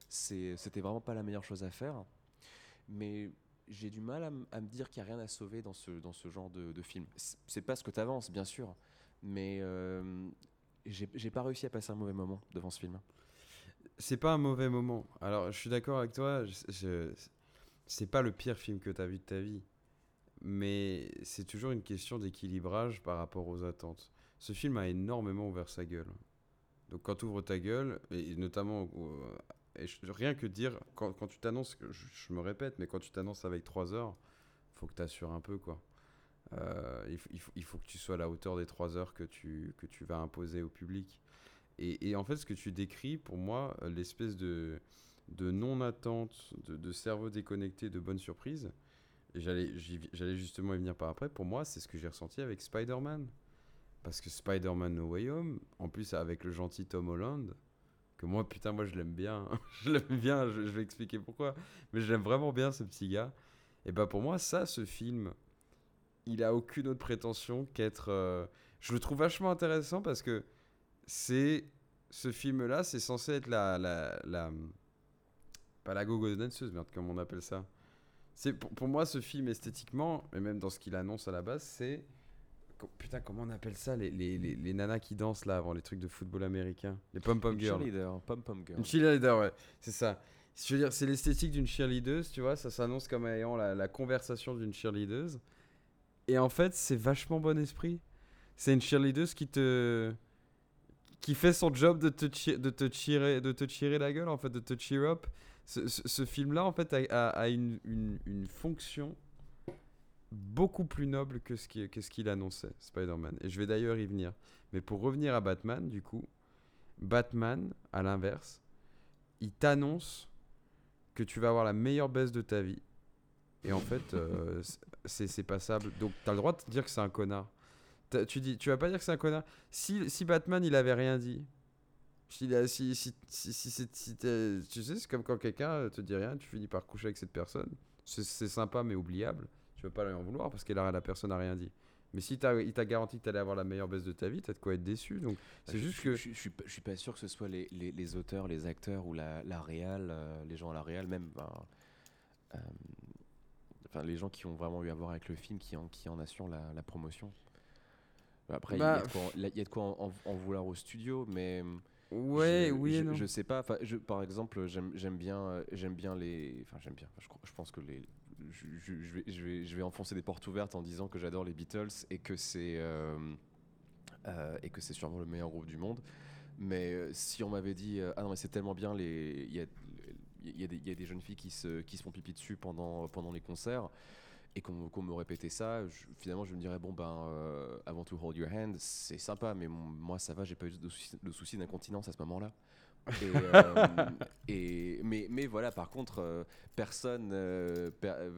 c'était vraiment pas la meilleure chose à faire. Mais j'ai du mal à, me dire qu'il n'y a rien à sauver dans ce, genre de, de film. C'est pas ce que tu avances, bien sûr, mais euh, j'ai pas réussi à passer un mauvais moment devant ce film. C'est pas un mauvais moment. Alors, je suis d'accord avec toi, c'est pas le pire film que tu as vu de ta vie mais c'est toujours une question d'équilibrage par rapport aux attentes. Ce film a énormément ouvert sa gueule. Donc quand tu ouvres ta gueule, et notamment, et rien que dire, quand, quand tu t'annonces, je, je, me répète, mais quand tu t'annonces avec 3 heures, faut que tu assures un peu, quoi. Euh, il, il, faut, il, faut, que tu sois à la hauteur des 3 heures que tu, que tu vas imposer au public. Et, et en fait, ce que tu décris, pour moi, l'espèce de, de non-attente, de, de cerveau déconnecté, de bonne surprise, j'allais, justement y venir par après. Pour moi, c'est ce que j'ai ressenti avec Spider-Man. Parce que Spider-Man No Way Home, en plus avec le gentil Tom Holland, que moi, putain, moi je l'aime bien. je l'aime bien, je, vais expliquer pourquoi. Mais j'aime vraiment bien ce petit gars. Et bah pour moi, ça, ce film, il a aucune autre prétention qu'être. Euh, je le trouve vachement intéressant parce que c'est. Ce film-là, c'est censé être la, la, la. Pas la gogo danseuse, merde, comme on appelle ça? C'est pour, pour, moi ce film esthétiquement, et même dans ce qu'il annonce à la base, c'est putain comment on appelle ça les, les, les, nanas qui dansent là avant les trucs de football américain, les pom pom girls. Cheerleader, pom pom girl. Une cheerleader, ouais, c'est ça. Je veux dire, c'est l'esthétique d'une cheerleader, tu vois, ça s'annonce comme ayant la, la conversation d'une cheerleader. Et en fait, c'est vachement bon esprit. C'est une cheerleader qui te qui fait son job de te, de te tirer de te tirer la gueule en fait, de te cheer up ce, film-là, en fait, a, une, une, fonction beaucoup plus noble que ce qu'il annonçait, Spider-Man. Et je vais d'ailleurs y venir. Mais pour revenir à Batman, du coup, Batman, à l'inverse, il t'annonce que tu vas avoir la meilleure baisse de ta vie. Et en fait, euh, c'est passable. Donc, tu as le droit de te dire que c'est un connard. Tu dis, tu vas pas dire que c'est un connard. Si, si Batman, il avait rien dit, si, si, si, si, si tu sais, c'est comme quand quelqu'un te dit rien, tu finis par coucher avec cette personne. C'est sympa mais oubliable. Tu veux pas lui en vouloir parce que la, personne n'a rien dit. Mais si il t'a garanti que tu allais avoir la meilleure baisse de ta vie, t'as de quoi être déçu. Donc c'est juste que. Je, je, suis, je suis pas sûr que ce soit les, les, les auteurs, les acteurs ou la, la réal, euh, les gens à la réal, même. Ben, euh, enfin, les gens qui ont vraiment eu à voir avec le film, qui en, qui en assurent la, la promotion. Après, il y, a bah, de quoi en, en, vouloir au studio, mais. Ouais, je, oui je, non. Je sais pas. Je, par exemple, j'aime bien, euh, j'aime bien les. Enfin, j'aime bien. Je, je, pense que les. Je, vais, je, vais, je vais enfoncer des portes ouvertes en disant que j'adore les Beatles et que c'est euh, euh, et que c'est sûrement le meilleur groupe du monde. Mais si on m'avait dit ah non mais c'est tellement bien les il y a, y, a y a, des jeunes filles qui se qui se font pipi dessus pendant pendant les concerts et qu'on me répétait ça, finalement je me dirais bon ben euh, avant to hold your hand, c'est sympa, mais moi ça va, j'ai pas eu de soucis d'incontinence à ce moment-là. Et, euh, mais, mais voilà, par contre, euh, personne,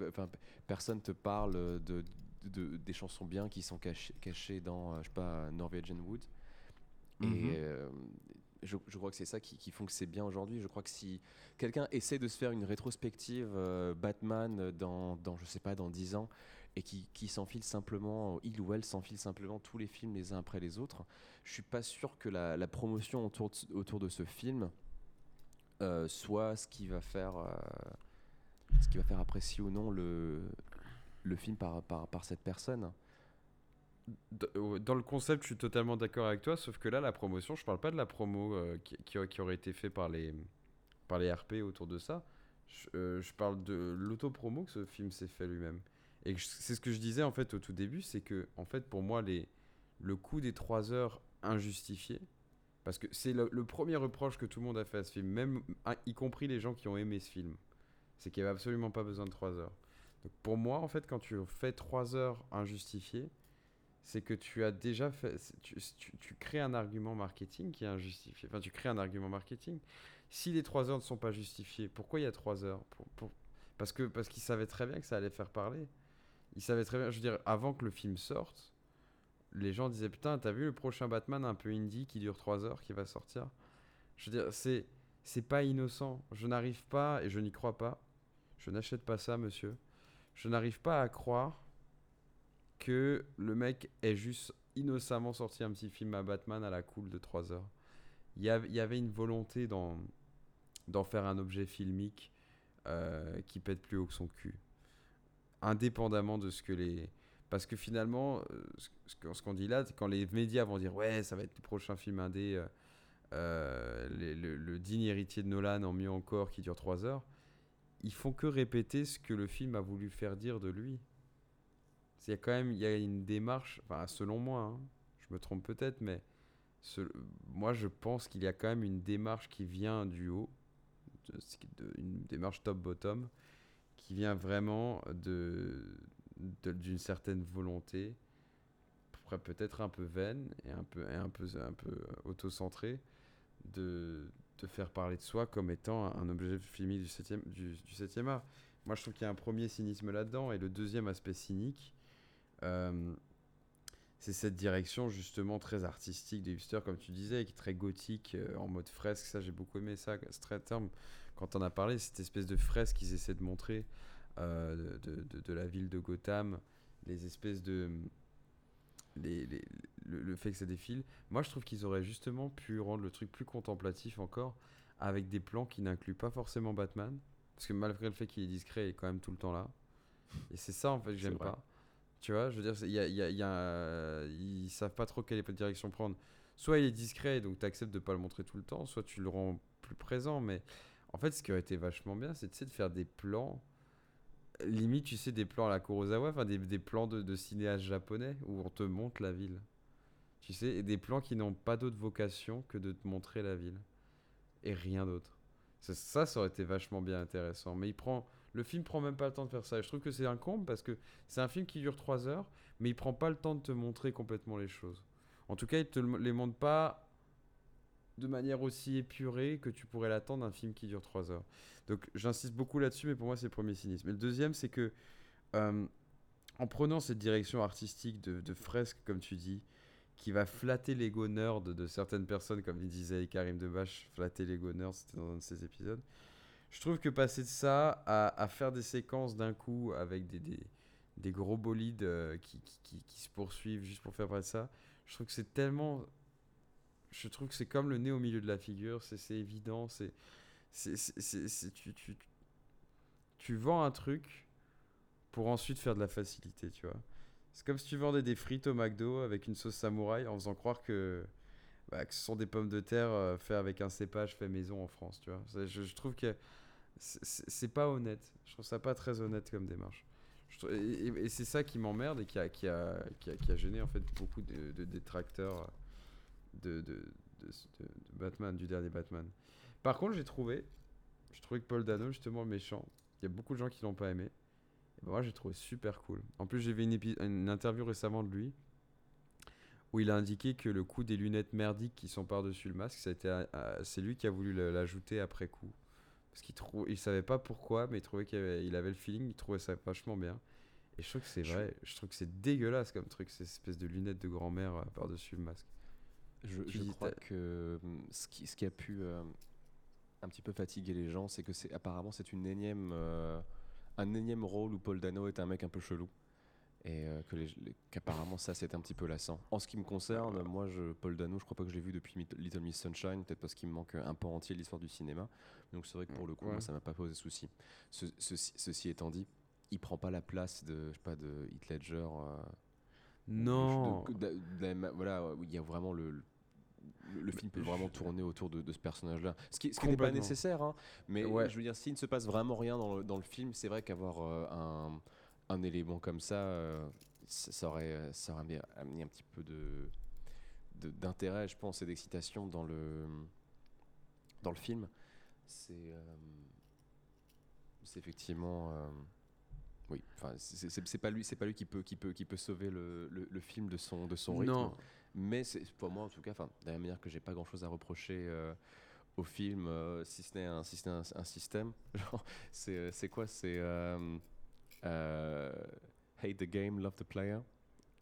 enfin personne te parle de, de, des chansons bien qui sont cachées, cachées dans, je sais pas, Norwegian Wood. Et je, crois que c'est ça qui, font que c'est bien aujourd'hui. Je crois que si quelqu'un essaie de se faire une rétrospective euh, Batman dans, dans, je sais pas, dans 10 ans, et qui, qui s'enfile simplement, il ou elle s'enfile simplement tous les films les uns après les autres, je suis pas sûr que la, promotion autour de, ce film euh, soit ce qui va faire, euh, ce qui va faire apprécier ou non le, le film par, par, par cette personne. Dans le concept, je suis totalement d'accord avec toi, sauf que là, la promotion, je parle pas de la promo euh, qui, aurait été fait par les, par les RP autour de ça. Je, euh, je parle de l'auto-promo que ce film s'est fait lui-même. Et c'est ce que je disais en fait au tout début, c'est que en fait pour moi les, le coût des 3 heures injustifié, parce que c'est le, premier reproche que tout le monde a fait à ce film, même y compris les gens qui ont aimé ce film, c'est qu'il n'y avait absolument pas besoin de 3 heures. Pour moi en fait quand tu fais 3 heures injustifiées, c'est que tu as déjà fait. Tu, tu, crées un argument marketing qui est injustifié. Enfin, tu crées un argument marketing. Si les 3 heures ne sont pas justifiées, pourquoi il y a 3 heures pour, Parce qu'ils parce savaient très bien que ça allait faire parler. Ils savaient très bien. Je veux dire, avant que le film sorte, les gens disaient Putain, t'as vu le prochain Batman un peu indie qui dure 3 heures qui va sortir? Je veux dire, c'est. C'est pas innocent. Je n'arrive pas, et je n'y crois pas. Je n'achète pas ça, monsieur. Je n'arrive pas à croire que le mec ait juste innocemment sorti un petit film à Batman à la cool de 3 heures. Il y, avait une volonté d'en faire un objet filmique euh, qui pète plus haut que son cul. Indépendamment de ce que les... Parce que finalement, euh, ce qu'on dit là, quand les médias vont dire ouais, ça va être le prochain film indé, euh, le, le, digne héritier de Nolan en mieux encore qui dure 3 heures, ils font que répéter ce que le film a voulu faire dire de lui. Il y a quand même il y a une démarche, enfin, selon moi, hein, je me trompe peut-être, mais moi je pense qu'il y a quand même une démarche qui vient du haut, une démarche top-bottom, qui vient vraiment de, d'une certaine volonté, peut-être un peu vaine et un peu, et un peu, un peu auto-centrée, de, de faire parler de soi comme étant un objet filmique du 7 du, du 7 art. Moi, je trouve qu'il y a un premier cynisme là-dedans, et le deuxième aspect cynique, euh, c'est cette direction justement très artistique des hipsters, comme tu disais, qui est très gothique, euh, en mode fresque. Ça, j'ai beaucoup aimé ça. Très terme, quand on a parlé, cette espèce de fresque qu'ils essaient de montrer euh, de, de, de, la ville de Gotham, les espèces de. Les, les, le, fait que ça défile. Moi, je trouve qu'ils auraient justement pu rendre le truc plus contemplatif encore, avec des plans qui n'incluent pas forcément Batman. Parce que malgré le fait qu'il est discret, il est quand même tout le temps là. Et c'est ça en fait que j'aime pas. Tu vois, je veux dire, y a, y a, y a, ils savent pas trop quelle direction prendre. Soit il est discret, donc tu acceptes de pas le montrer tout le temps, soit tu le rends plus présent. Mais en fait, ce qui aurait été vachement bien, c'est de faire des plans, limite, tu sais, des plans à la Kurosawa, enfin des, des plans de, de cinéastes japonais où on te montre la ville. Tu sais, et des plans qui n'ont pas d'autre vocation que de te montrer la ville. Et rien d'autre. Ça, ça aurait été vachement bien intéressant. Mais il prend le film prend même pas le temps de faire ça. Je trouve que c'est un comble parce que c'est un film qui dure 3 heures, mais il prend pas le temps de te montrer complètement les choses. En tout cas, il te les montre pas de manière aussi épurée que tu pourrais l'attendre d'un film qui dure 3 heures. Donc j'insiste beaucoup là-dessus, mais pour moi c'est le premier cynisme. Et le deuxième, c'est que euh, en prenant cette direction artistique de, fresque, comme tu dis, qui va flatter l'ego nerd de certaines personnes, comme disait Karim Debache, flatter l'ego nerd, c'était dans un de ses épisodes. Je trouve que passer de ça à, faire des séquences d'un coup avec des, des, des gros bolides euh, qui, qui, qui, se poursuivent juste pour faire ça, je trouve que c'est tellement. Je trouve que c'est comme le nez au milieu de la figure, c'est évident, c'est. Tu, tu, tu vends un truc pour ensuite faire de la facilité, tu vois. C'est comme si tu vendais des frites au McDo avec une sauce samouraï en faisant croire que, bah, que ce sont des pommes de terre euh, faites avec un cépage fait maison en France, tu vois. Je, je trouve que c'est pas honnête. Je trouve ça pas très honnête comme démarche. et, c'est ça qui m'emmerde et qui a, qui, a, qui, a, qui a, gêné en fait beaucoup de, détracteurs de, de, Batman, du dernier Batman. Par contre, j'ai trouvé, j'ai trouvé que Paul Dano, justement, méchant, il y a beaucoup de gens qui l'ont pas aimé. Moi, j'ai trouvé super cool. En plus, j'ai vu une, une, interview récemment de lui où il a indiqué que le coup des lunettes merdiques qui sont par-dessus le masque, c'est lui qui a voulu l'ajouter après coup. Parce qu'il trou... il savait pas pourquoi, mais il trouvait qu'il avait... Il avait le feeling, il trouvait ça vachement bien. Et je trouve que c'est vrai, je trouve que c'est dégueulasse comme truc, ces espèces de lunettes de grand-mère euh, par-dessus le masque. Je, je crois que hum, ce qui, ce qui a pu euh, un petit peu fatiguer les gens, c'est que c'est apparemment c'est une énième, euh, un énième rôle où Paul Dano est un mec un peu chelou et euh, que qu'apparemment ça c'est un petit peu lassant. En ce qui me concerne, moi je, Paul Dano, je crois pas que je l'ai vu depuis Little Miss Sunshine, peut-être parce qu'il me manque un pan entier de l'histoire du cinéma. Donc c'est vrai que pour le coup, moi, ça m'a pas posé souci. ceci étant dit, il prend pas la place de, je sais pas, de Heath Ledger euh, Non. De- de- de la ma- voilà, il y a vraiment le. le- le film peut vraiment tourner autour de, de ce personnage-là. Ce qui, ce qui n'est pas nécessaire, hein, mais Ouais. je veux dire, s'il ne se passe vraiment rien dans le, dans le film, c'est vrai qu'avoir euh, un, un élément comme ça, euh, ça, ça aurait, ça aurait amené, un petit peu de d'intérêt, je pense, et d'excitation dans le dans le film. C'est euh, c'est effectivement euh, oui. Enfin, c'est- pas lui, c'est pas lui qui peut qui peut qui peut sauver le, le, le film de son de son rythme. Non. Mais c'est pour moi en tout cas, enfin, de la manière que j'ai pas grand chose à reprocher euh, au film, euh, si ce n'est un, si un, un système. Genre, c'est euh, quoi? C'est euh, euh, hate the game, love the player.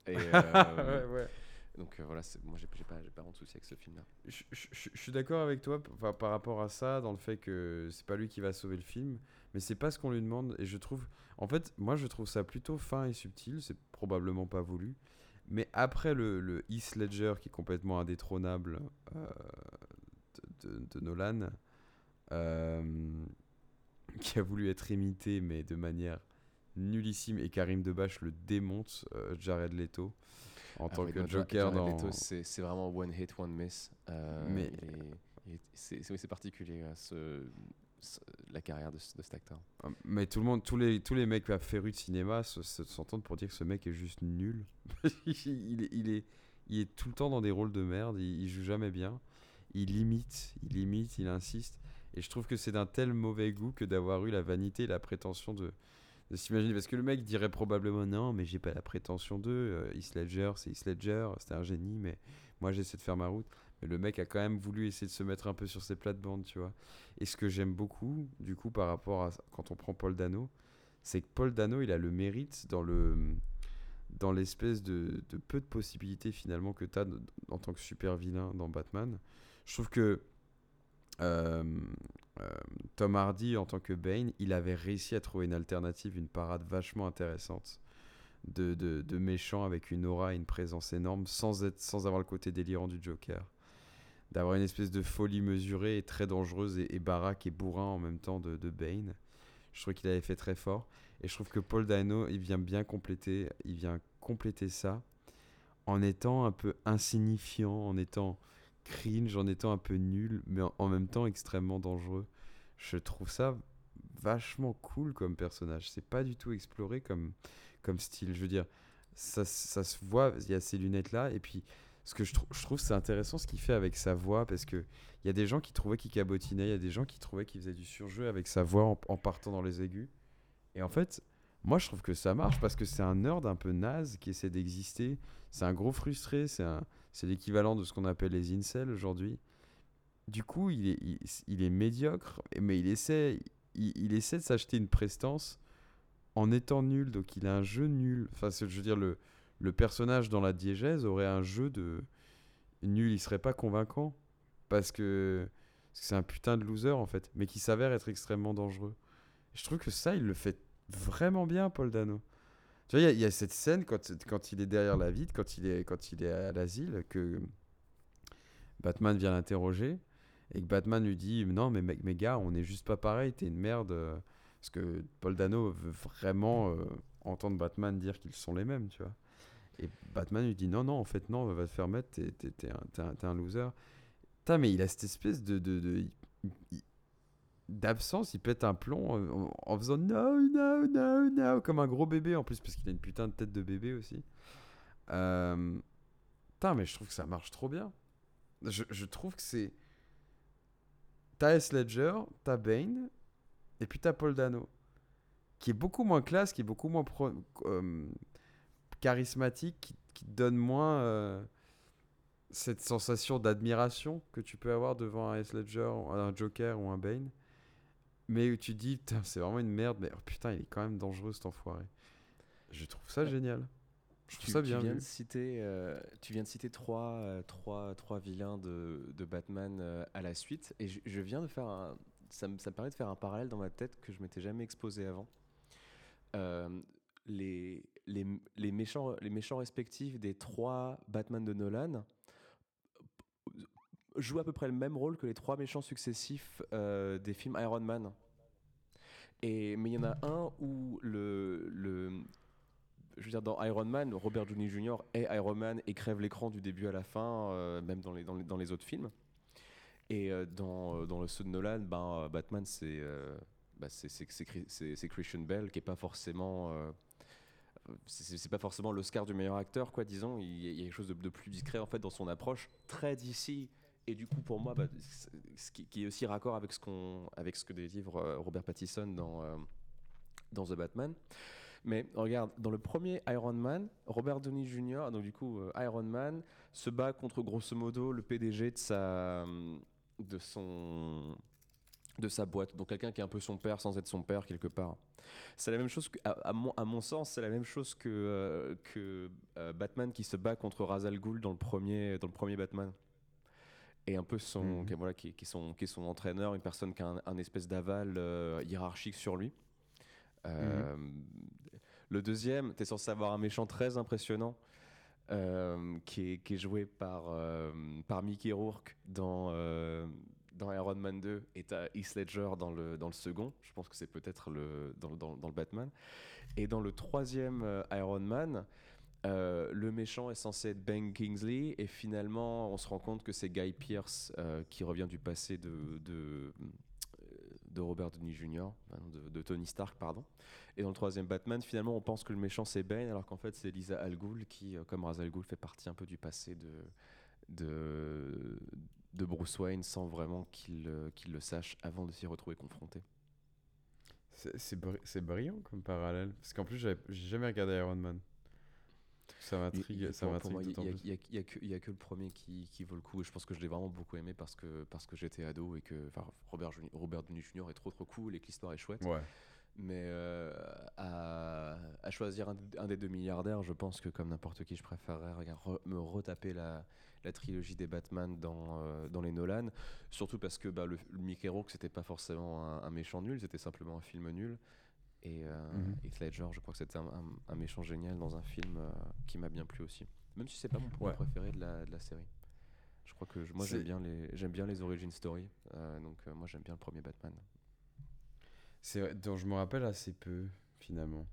Et, euh, ouais, ouais. donc euh, voilà, moi j'ai pas, pas vraiment de souci avec ce film-là. Je, je- je- je suis d'accord avec toi par, par rapport à ça, dans le fait que c'est pas lui qui va sauver le film, mais c'est pas ce qu'on lui demande. Et je trouve, en fait, moi je trouve ça plutôt fin et subtil, c'est probablement pas voulu. Mais après le, le Heath Ledger qui est complètement indétrônable euh, de, de- de Nolan, euh, qui a voulu être imité, mais de manière nullissime, et Karim Debache le démonte, euh, Jared Leto, en tant que Joker Jared dans. Leto, c'est vraiment one hit, one miss. Euh, Mais- c'est particulier euh, ce, ce- la carrière de, ce- de cet acteur. Ah, Mais tout le monde, tous les, tous les mecs à férus de cinéma se- se- s'entendent pour dire que ce mec est juste nul. il, est, il, est, il est tout le temps dans des rôles de merde, il, il joue jamais bien. Il imite, il imite, il insiste. Et je trouve que c'est d'un tel mauvais goût que d'avoir eu la vanité et la prétention de Parce que le mec dirait probablement non, mais j'ai pas la prétention d'eux. Euh, Heath Ledger, c'est Heath Ledger, c'était un génie, mais moi j'essaie de faire ma route. Mais le mec a quand même voulu essayer de se mettre un peu sur ses plates-bandes, tu vois. Et ce que j'aime beaucoup, du coup, par rapport à quand on prend Paul Dano, c'est que Paul Dano, il a le mérite dans le dans l'espèce de, peu de possibilités finalement que tu as en tant que super vilain dans Batman. Je trouve que euh, Tom Hardy, en tant que Bane, il avait réussi à trouver une alternative, une parade vachement intéressante de, de, méchant avec une aura et une présence énorme sans, être, sans avoir le côté délirant du Joker. D'avoir une espèce de folie mesurée et très dangereuse et, et baraque et bourrin en même temps de, de Bane. Je trouve qu'il avait fait très fort. Et je trouve que Paul Dano, il vient bien compléter, il vient compléter ça en étant un peu insignifiant, en étant cringe, en étant un peu nul, mais en, même temps extrêmement dangereux. Je trouve ça vachement cool comme personnage. C'est pas du tout exploré comme, comme style. Je veux dire, ça, ça se voit, il y a ces lunettes-là, et puis ce que je trouve c'est intéressant ce qu'il fait avec sa voix, parce que il y a des gens qui trouvaient qu'il cabotinait, il y a des gens qui trouvaient qu'il faisait du surjeu avec sa voix en, en partant dans les aigus. Et en fait, moi je trouve que ça marche parce que c'est un nerd un peu naze qui essaie d'exister. C'est un gros frustré, c'est un, c'est l'équivalent de ce qu'on appelle les incels aujourd'hui. Du coup, il est, il, est médiocre, mais il essaie, il, essaie de s'acheter une prestance en étant nul. Donc il a un jeu nul. Enfin, je veux dire, le, le personnage dans la diégèse aurait un jeu de nul. Il serait pas convaincant parce que c'est un putain de loser en fait, mais qui s'avère être extrêmement dangereux. Je trouve que ça, il le fait vraiment bien, Paul Dano. Tu vois, il y a- cette scène quand, quand il est derrière la vitre, quand il est, quand il est à l'asile, que Batman vient l'interroger, et que Batman lui dit Non, mais mec, mes gars, on n'est juste pas pareil, t'es une merde. euh, Parce que Paul Dano veut vraiment euh, entendre Batman dire qu'ils sont les mêmes, tu vois. Et Batman lui dit Non, non, en fait, non, va te faire mettre, t'es, un, un- un loser. Mais il a cette espèce de. de, d'absence, il pète un plomb euh, en, faisant no, no, no, no, comme un gros bébé en plus, parce qu'il a une putain de tête de bébé aussi. Euh, Putain, mais je trouve que ça marche trop bien. Je, trouve que c'est. T'as S. Ledger, t'as Bane, et puis t'as Paul Dano, qui est beaucoup moins classe, qui est beaucoup moins euh, charismatique, qui, donne moins cette sensation d'admiration que tu peux avoir devant un S. Ledger, un Joker ou un Bane. Mais où tu dis, Putain, c'est vraiment une merde, mais oh, putain, il est quand même dangereux cet enfoiré. Je trouve ça génial. Je trouve Tu, ça tu bien viens vu. de citer, euh, tu viens de citer trois, euh, trois, trois vilains de, de Batman euh, à la suite, et je, je viens de faire un, ça me, ça me permet de faire un parallèle dans ma tête que je m'étais jamais exposé avant. Les, les, les méchants, les méchants respectifs des trois Batman de Nolan jouent à peu près le même rôle que les trois méchants successifs euh, des films Iron Man. Et, mais il y en a un où le, je veux dire, dans Iron Man, Robert Downey Jr. est Iron Man et crève l'écran du début à la fin, euh, même dans les, dans les, dans les autres films. Et euh, dans, dans le ceux de Nolan, ben, Batman, c'est euh, bah, Christian Bell qui est pas forcément. c'est pas forcément l'Oscar du meilleur acteur, quoi, disons. Il y a quelque chose de, de plus discret, en fait, dans son approche, très d'ici. Et du coup, pour moi, bah, ce qui, est aussi raccord avec ce, qu'on, avec ce que délivre euh, Robert Pattinson dans, euh, dans The Batman. Mais regarde, dans le premier Iron Man, Robert Downey Jr., donc du coup, euh, Iron Man, se bat contre grosso modo le PDG de sa, de son, de sa boîte. Donc quelqu'un qui est un peu son père sans être son père quelque part. C'est la même chose que, à, mon, à mon sens, c'est la même chose que, que Batman qui se bat contre Ra's al Ghul dans le premier, dans le premier Batman. Et un peu son, Mhm. qui, voilà, qui, qui est son, qui est son entraîneur, une personne qui a un, un espèce d'aval euh, hiérarchique sur lui. Euh, Le deuxième, tu es censé avoir un méchant très impressionnant euh, qui, est, qui est joué par, par Mickey Rourke dans, dans Iron Man 2 et tu Heath Ledger dans le, dans le second. Je pense que c'est peut-être le, dans, dans, dans le Batman. Et dans le troisième Iron Man, euh, le méchant est censé être Ben Kingsley et finalement on se rend compte que c'est Guy Pearce euh, qui revient du passé de, de, de Robert Downey Jr., pardon, de, Tony Stark, pardon. Et dans le troisième Batman, finalement, on pense que le méchant c'est Bane, alors qu'en fait c'est Lisa Al Ghul qui, euh, comme Ra's al Ghul, fait partie un peu du passé de, de, Bruce Wayne sans vraiment qu'il euh, le sache avant de s'y retrouver confronté. C'est- C'est bri- c'est brillant comme parallèle. Parce qu'en plus, j'ai jamais regardé Iron Man. Ça m'intrigue, Il- ça pour- moi, Il n'y a, que- a le premier qui, qui vaut le coup. Et je pense que je l'ai vraiment beaucoup aimé parce que, parce que j'étais ado et que Robert, Robert Downey Jr. est trop trop cool et que l'histoire est chouette. Ouais. Mais euh, à, à choisir un, un des deux milliardaires, je pense que comme n'importe qui, je préférerais re- me retaper la, la trilogie des Batman dans, euh, dans les Nolan. Surtout parce que bah, le, le Mickey Rourke, c'était pas forcément un, un méchant nul, c'était simplement un film nul. Et euh. Heath Ledger, je crois que c'était un, un- un méchant génial dans un film euh, qui m'a bien plu aussi. Même si c'est pas mon point Ouais. préféré de la, de la série. Je crois que je- moi j'aime bien les j'aime bien les origin story, euh, donc euh, moi j'aime bien le premier Batman. C'est vrai, dont je me rappelle assez peu, finalement.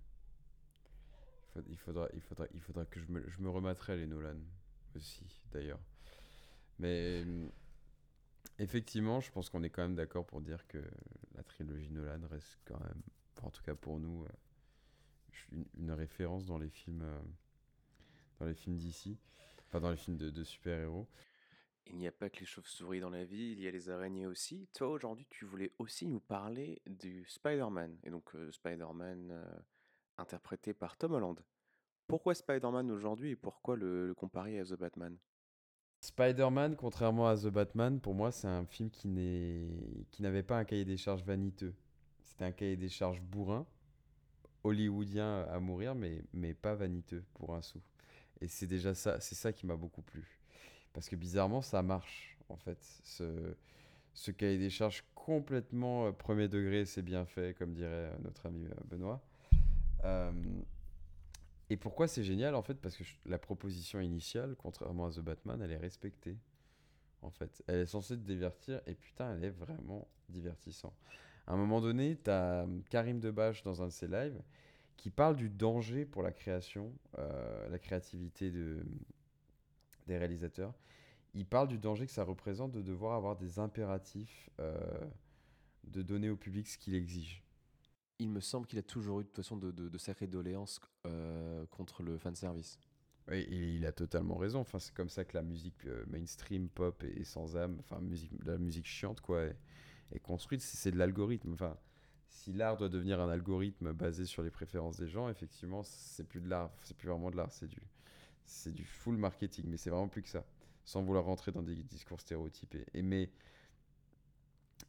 Il, faut- il faudra, il, faudra, il faudra que je me, je me remettrai les Nolan aussi, d'ailleurs. Mais effectivement, je pense qu'on est quand même d'accord pour dire que la trilogie Nolan reste quand même, en tout cas pour nous, euh, une, une référence dans les films, euh, dans les films d'ici, enfin dans les films de, de super-héros. Il n'y a pas que les chauves-souris dans la vie, il y a les araignées aussi. Toi, aujourd'hui, tu voulais aussi nous parler du Spider-Man, et donc euh, Spider-Man euh, interprété par Tom Holland. Pourquoi Spider-Man aujourd'hui et pourquoi le, le comparer à The Batman? Spider-Man, contrairement à The Batman, pour moi, c'est un film qui n'est qui n'avait pas un cahier des charges vaniteux. C'était un cahier des charges bourrin, hollywoodien à mourir, mais, mais pas vaniteux pour un sou. Et c'est déjà ça, c'est ça qui m'a beaucoup plu. Parce que bizarrement, ça marche, en fait. Ce, ce cahier des charges complètement euh, premier degré, c'est bien fait, comme dirait euh, notre ami euh, Benoît. Et pourquoi c'est génial en fait? Parce que la proposition initiale, contrairement à The Batman, elle est respectée. En fait, elle est censée te divertir et putain, elle est vraiment divertissant. À un moment donné, tu as Karim Debache dans un de ses lives qui parle du danger pour la création, euh, la créativité de, des réalisateurs. Il parle du danger que ça représente de devoir avoir des impératifs euh, de donner au public ce qu'il exige. Il me semble qu'il a toujours eu de toute façon de, de, de sacrées doléances euh, contre le fanservice. Oui, et il a totalement raison. Enfin, c'est comme ça que la musique euh, mainstream, pop et, et sans âme, enfin, musique, la musique chiante, quoi, est, est construite. C'est de l'algorithme. Enfin, si l'art doit devenir un algorithme basé sur les préférences des gens, effectivement, c'est plus de l'art. C'est plus vraiment de l'art. C'est du, c'est du full marketing. Mais c'est vraiment plus que ça. Sans vouloir rentrer dans des discours stéréotypés. Mais,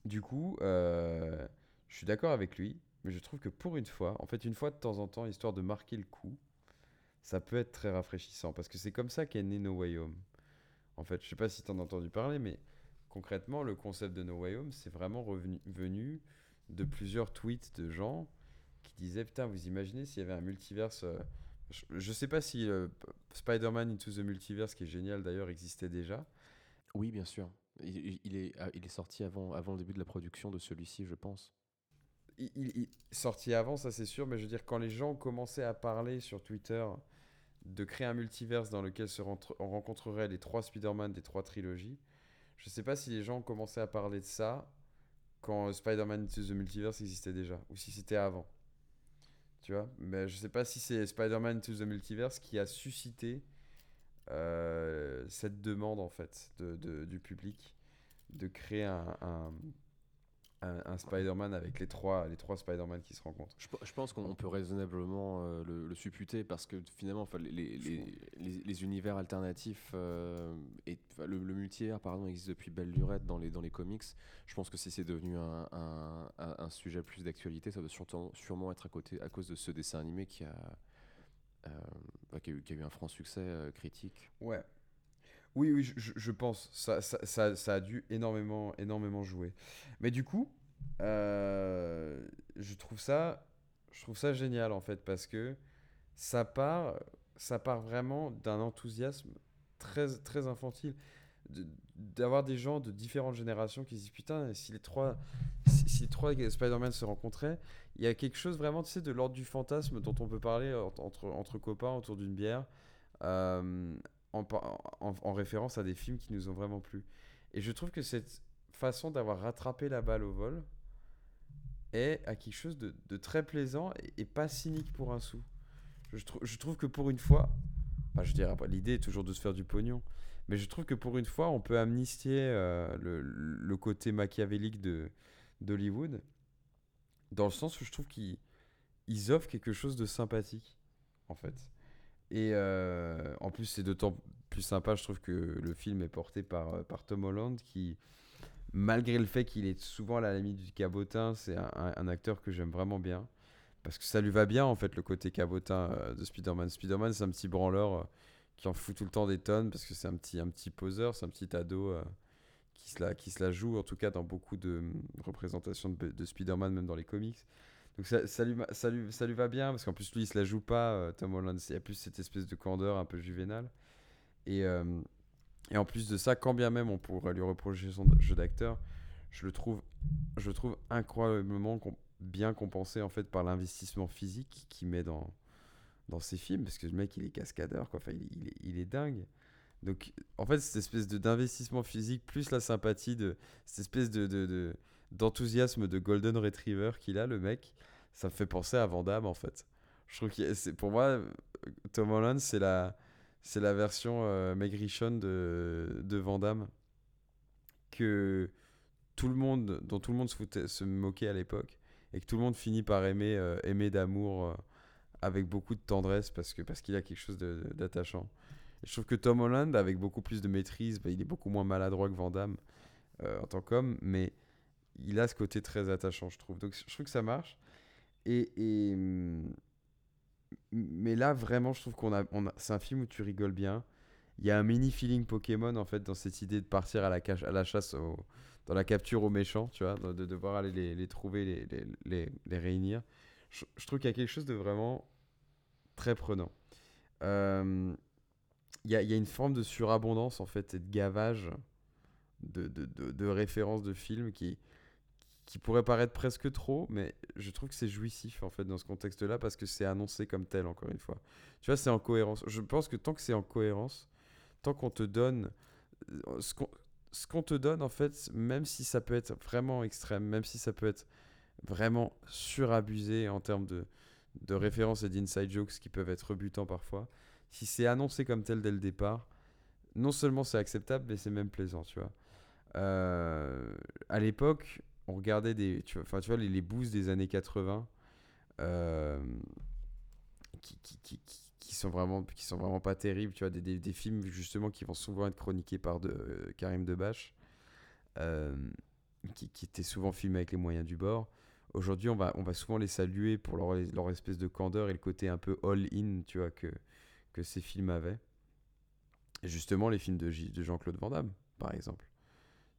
du coup, euh, je suis d'accord avec lui. Mais je trouve que pour une fois, en fait, une fois de temps en temps, histoire de marquer le coup, ça peut être très rafraîchissant parce que c'est comme ça qu'est né No Way. En fait, je sais pas si tu en as entendu parler, mais concrètement, le concept de No Way Home, c'est vraiment revenu, venu de plusieurs tweets de gens qui disaient Putain, vous imaginez s'il y avait un multiverse. euh, je, je sais pas si euh, Spider-Man Into the Multiverse, qui est génial d'ailleurs, existait déjà. Oui, bien sûr. Il, il- il est, ah, il est sorti avant, avant le début de la production de celui-ci, je pense. il, sorti avant, ça c'est sûr, mais je veux dire, quand les gens commençaient à parler sur Twitter de créer un multiverse dans lequel se on rencontrerait les trois Spider-Man des trois trilogies, je sais pas si les gens commençaient à parler de ça quand Spider-Man Into the Multiverse existait déjà, ou si c'était avant. Tu vois Mais je sais pas si c'est Spider-Man Into the Multiverse qui a suscité euh, cette demande, en fait, de, du public de créer un, Spider-Man avec les trois, les trois Spider-Man qui se rencontrent. Je, pense qu'on peut raisonnablement euh, le, supputer parce que finalement, les, les, les, les, univers alternatifs euh, et le, le multivers pardon existe depuis belle lurette dans les dans les comics. Je pense que si c'est devenu un, un, un, sujet plus d'actualité, ça doit sûrement, sûrement être à côté à cause de ce dessin animé qui a euh, bah, qui, a eu, qui, a eu, un franc succès critique. Ouais, oui, oui, je, pense. Ça, ça, ça, ça, a dû énormément, énormément jouer. Mais du coup, euh, je, trouve ça, je trouve ça génial, en fait, parce que ça part, ça part vraiment d'un enthousiasme très, très infantile. D'avoir des gens de différentes générations qui se disent Putain, si les trois, si, trois Spider-Man se rencontraient, il y a quelque chose vraiment, tu sais, de l'ordre du fantasme dont on peut parler entre, entre copains autour d'une bière. Euh, en, référence à des films qui nous ont vraiment plu. Et je trouve que cette façon d'avoir rattrapé la balle au vol est à quelque chose de, très plaisant et, pas cynique pour un sou. Je, je trouve que pour une fois, je dirais l'idée est toujours de se faire du pognon, mais je trouve que pour une fois, on peut amnistier euh, le, le, côté machiavélique de d'Hollywood, dans le sens où je trouve qu'ils offrent quelque chose de sympathique, en fait. Et euh, en plus, c'est d'autant plus sympa, je trouve, que le film est porté par, euh, par Tom Holland, qui, malgré le fait qu'il est souvent à la limite du cabotin, c'est un, acteur que j'aime vraiment bien. Parce que ça lui va bien, en fait, le côté cabotin euh, de Spider-Man. Spider-Man, c'est un petit branleur qui en fout tout le temps des tonnes, parce que c'est un petit, un petit poseur, c'est un petit ado qui, se la, qui se la joue, en tout cas dans beaucoup de représentations de, de Spider-Man, même dans les comics. Donc ça, lui, ça, lui, ça lui va bien, parce qu'en plus, lui, il se la joue pas, euh, Tom Holland. Il y a plus cette espèce de candeur un peu juvénale. Et, euh, et en plus de ça, quand bien même on pourrait lui reprocher son jeu d'acteur, je le trouve, je trouve incroyablement bien compensé en fait par l'investissement physique qu'il met dans, dans ses films, parce que le mec, il est cascadeur, quoi. Enfin, il, est, il est dingue. Donc, en fait, cette espèce d'investissement physique, plus la sympathie de cette espèce de d'enthousiasme de Golden Retriever qu'il a, le mec, ça me fait penser à Van en fait. Je trouve que c'est pour moi, Tom Holland, c'est la, c'est la version euh, maigrichonne de, de Van que tout le monde, dont tout le monde se, se moquait à l'époque et que tout le monde finit par aimer, euh, aimer d'amour euh, avec beaucoup de tendresse parce que parce qu'il a quelque chose d'attachant. Je trouve que Tom Holland, avec beaucoup plus de maîtrise, bah, il est beaucoup moins maladroit que Van en tant qu'homme, mais il a ce côté très attachant, je trouve. Donc je trouve que ça marche. Et, et mm, mais là, vraiment, je trouve qu'on a, c'est un film où tu rigoles bien. Il y a un mini feeling Pokémon en fait dans cette idée de partir à la, cache, à la chasse, dans la capture aux méchants, tu vois, de, devoir aller les, les trouver, les, les, les, réunir. Je, trouve qu'il y a quelque chose de vraiment très prenant. Euh, il y, a, y, a, une forme de surabondance en fait et de gavage de, de, de références de films qui, qui pourrait paraître presque trop, mais je trouve que c'est jouissif en fait dans ce contexte-là parce que c'est annoncé comme tel encore une fois. Tu vois, c'est en cohérence. Je pense que tant que c'est en cohérence, tant qu'on te donne euh, ce qu'on te donne en fait, même si ça peut être vraiment extrême, même si ça peut être vraiment surabusé en termes de, références et d'inside jokes qui peuvent être rebutants parfois, si c'est annoncé comme tel dès le départ, non seulement c'est acceptable, mais c'est même plaisant, tu vois. Euh, à l'époque, on regardait des. Tu vois, tu les, les boosts des années 80 euh, qui, qui, sont vraiment, pas terribles. Tu vois, des, films justement qui vont souvent être chroniqués par euh, Karim Debache, euh, qui, étaient souvent filmés avec les moyens du bord. Aujourd'hui, on va, souvent les saluer pour leur, espèce de candeur et le côté un peu all-in, tu vois, que, ces films avaient. Justement, les films de, de Jean-Claude Van Damme, par exemple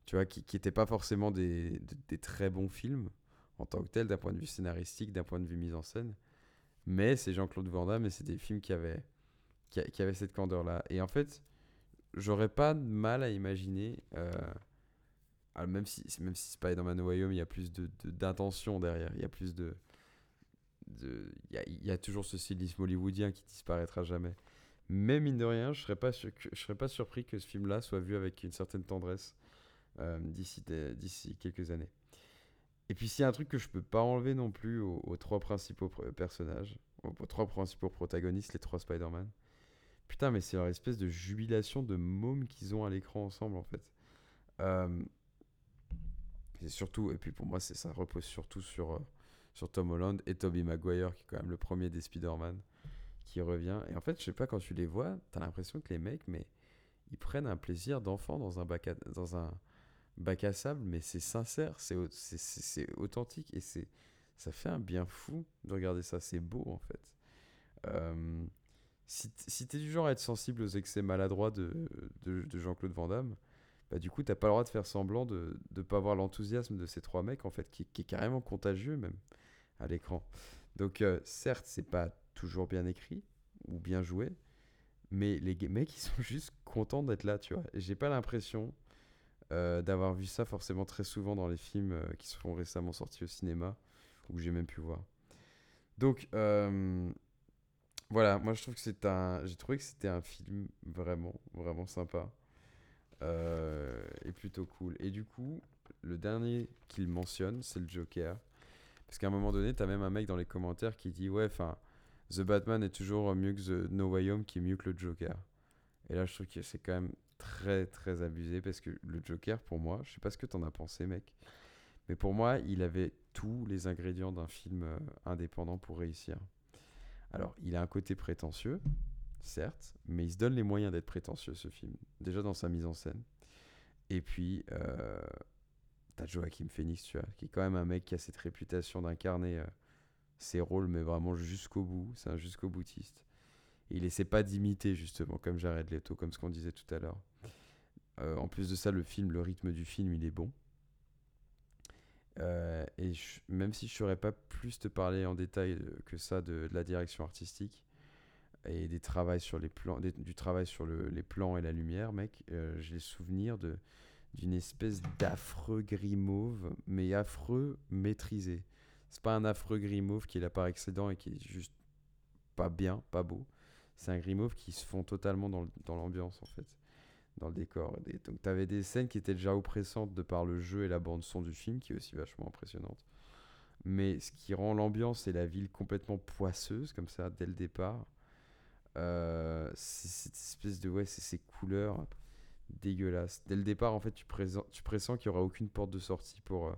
tu vois, qui n'étaient pas forcément des, des, très bons films en tant que tel, d'un point de vue scénaristique, d'un point de vue mise en scène. Mais c'est Jean-Claude Van Damme c'est des films qui avaient, qui, qui avaient cette candeur-là. Et en fait, j'aurais pas de mal à imaginer euh, même si, même si Spider-Man No il y a plus d'intention de, d'intention derrière, il y a plus de. de il, y toujours ce stylisme hollywoodien qui disparaîtra jamais. Mais mine de rien, je serais serais pas surpris que ce film-là soit vu avec une certaine tendresse d'ici, d'ici quelques années. Et puis s'il y a un truc que je peux pas enlever non plus aux, trois principaux personnages, aux, trois principaux protagonistes, les trois Spider-Man, putain mais c'est leur espèce de jubilation de mômes qu'ils ont à l'écran ensemble en fait. Euh, et surtout, et puis pour moi ça repose surtout sur, euh, sur Tom Holland et Tobey Maguire qui est quand même le premier des Spider-Man qui revient. Et en fait, je sais pas, quand tu les vois, t'as l'impression que les mecs, mais ils prennent un plaisir d'enfant dans un dans un bac à sable, mais c'est sincère, c'est authentique et c'est ça fait un bien fou de regarder ça. C'est beau en fait. Euh, si si tu es du genre à être sensible aux excès maladroits de, de, de Jean-Claude Van Damme, bah, du coup, t'as pas le droit de faire semblant de ne pas voir l'enthousiasme de ces trois mecs, en fait, qui, est carrément contagieux même à l'écran. Donc, euh, certes, c'est pas toujours bien écrit ou bien joué, mais les mecs, ils sont juste contents d'être là, tu vois. J'ai pas l'impression euh, d'avoir vu ça forcément très souvent dans les films euh, qui sont récemment sortis au cinéma ou que j'ai même pu voir. Donc, euh, voilà, moi je trouve que c'est un. J'ai trouvé que c'était un film vraiment, vraiment sympa. et plutôt cool. Et du coup, le dernier qu'il mentionne, c'est le Joker. Parce qu'à un moment donné, t'as même un mec dans les commentaires qui dit Ouais, enfin, The Batman est toujours mieux que The No Way Home, qui est mieux que le Joker. Et là, je trouve que c'est quand même très, très abusé parce que le Joker, pour moi, je sais pas ce que t'en as pensé, mec, mais pour moi, il avait tous les ingrédients d'un film euh, indépendant pour réussir. Alors, il a un côté prétentieux, certes, mais il se donne les moyens d'être prétentieux, ce film. Déjà dans sa mise en scène. Et puis, euh, t'as Joachim Phoenix, tu vois, qui est quand même un mec qui a cette réputation d'incarner. Euh, ses rôles, mais vraiment jusqu'au bout. C'est un jusqu'au boutiste. Il essaie pas d'imiter, justement, comme Jared Leto, comme ce qu'on disait tout à l'heure. Euh, en plus de ça, le film, le rythme du film, il est bon. Euh, et même si je ne saurais pas plus te parler en détail que ça de, la direction artistique et des sur les plans, du travail sur les plans et la lumière, mec, euh, j'ai le souvenir d'une espèce d'affreux gris mauve, mais affreux maîtrisé. C'est pas un affreux gris mauve qui est là par excédent et qui est juste pas bien, pas beau. C'est un mauve qui se fond totalement dans, l'ambiance en fait, dans le décor. donc tu avais des scènes qui étaient déjà oppressantes de par le jeu et la bande son du film, qui est aussi vachement impressionnante. Mais ce qui rend l'ambiance et la ville complètement poisseuse comme ça dès le départ, euh, c'est cette espèce de ouais, c'est ces couleurs dégueulasses. Dès le départ, en fait, tu, tu pressens qu'il n'y aura aucune porte de sortie pour, euh,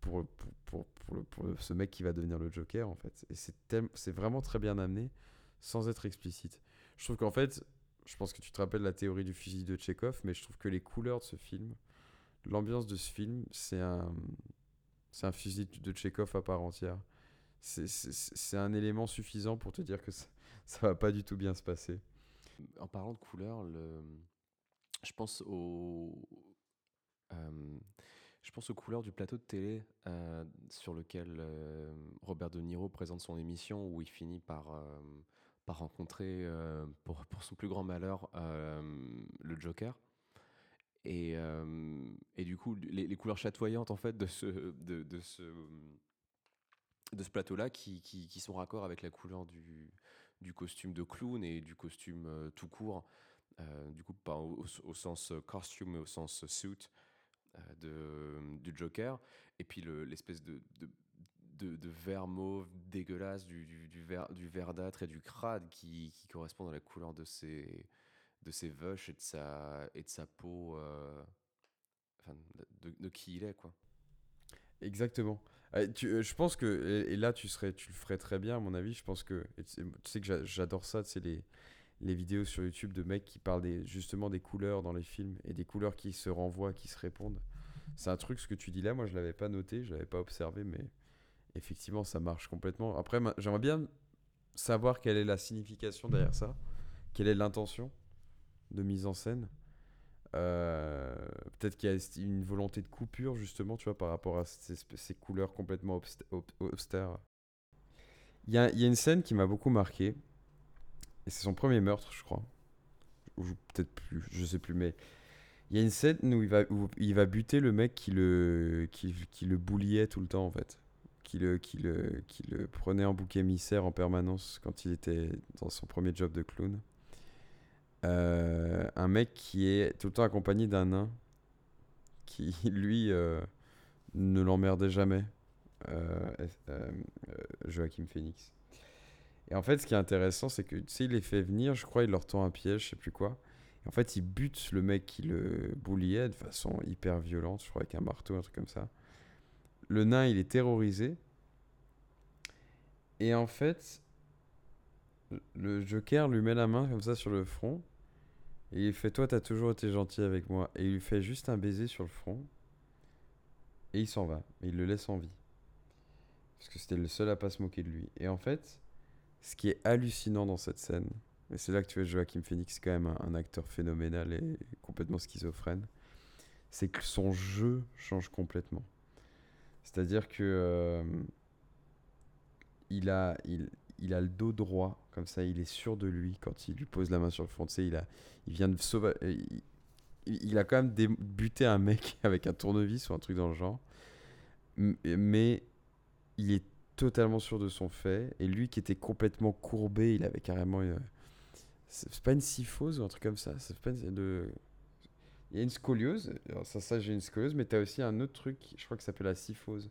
pour, pour, pour, pour, ce mec qui va devenir le Joker, en fait. Et c'est vraiment très bien amené, sans être explicite. Je trouve qu'en fait, je pense que tu te rappelles la théorie du fusil de Chekhov, mais je trouve que les couleurs de ce film, l'ambiance de ce film, c'est un, c'est un fusil de Chekhov à part entière. C'est un élément suffisant pour te dire que ça, ça va pas du tout bien se passer. En parlant de couleurs, le... je pense au... Euh, je pense aux couleurs du plateau de télé euh, sur lequel euh, Robert De Niro présente son émission où il finit par, euh, par rencontrer, pour, pour, son plus grand malheur, le Joker. Et, et du coup, les, couleurs chatoyantes en fait de ce, de, de ce, de ce plateau-là qui, qui, sont raccord avec la couleur du, du costume de clown et du costume tout court. du coup, pas au, sens costume, mais au sens suit. Euh, de, du Joker, et puis l'espèce de, de, vert mauve dégueulasse, du, du, du, du verdâtre et du crade qui, qui correspond à la couleur de ses, de ses vaches et de sa, et de sa peau, euh, enfin, de, qui il est, quoi. Exactement. Euh, tu, je pense que, et, là tu, serais, tu le ferais très bien, à mon avis, je pense que, tu sais que j'adore ça, c'est les les vidéos sur YouTube de mecs qui parlent des, justement des couleurs dans les films et des couleurs qui se renvoient, qui se répondent. C'est un truc, ce que tu dis là, moi je l'avais pas noté, je l'avais pas observé, mais effectivement ça marche complètement. Après, j'aimerais bien savoir quelle est la signification derrière ça, quelle est l'intention de mise en scène. Euh, peut-être qu'il y a une volonté de coupure justement, tu vois, par rapport à ces, couleurs complètement austères. Il y a, une scène qui m'a beaucoup marqué c'est son premier meurtre, je crois. Ou peut-être plus, je sais plus. Mais Il y a une scène où il va, où il va buter le mec qui le, qui, le tout le temps, en fait. Qui le, qui, le, qui le prenait en bouc émissaire en permanence quand il était dans son premier job de clown. Euh, un mec qui est tout le temps accompagné d'un nain qui, lui, euh, ne l'emmerdait jamais. Euh, euh, Joachim Phoenix. Et en fait, ce qui est intéressant, c'est que, tu sais, il les fait venir, je crois, il leur tend un piège, je sais plus quoi. En fait, il bute le mec qui le bouliait de façon hyper violente, je crois, avec un marteau, un truc comme ça. Le nain, il est terrorisé. Et en fait, le Joker lui met la main comme ça sur le front. Et il fait Toi, t'as toujours été gentil avec moi. Et il lui fait juste un baiser sur le front. Et il s'en va. Et il le laisse en vie. Parce que c'était le seul à pas se moquer de lui. Et en fait, ce qui est hallucinant dans cette scène, et c'est là que tu vois Joachim Phoenix, quand même un, un, acteur phénoménal et complètement schizophrène, c'est que son jeu change complètement. C'est-à-dire que euh, il, a, il, il, a le dos droit, comme ça, il est sûr de lui quand il lui pose la main sur le front. Tu sais, il, a, il vient de sauver. Il, il, a quand même buté un mec avec un tournevis ou un truc dans le genre. Mais il est totalement sûr de son fait. Et lui qui était complètement courbé, il avait carrément. Une... C'est pas une syphose ou un truc comme ça. C'est pas une... de... Il y a une scoliose. Ça, ça j'ai une scoliose, mais tu as aussi un autre truc, je crois que ça s'appelle la syphose.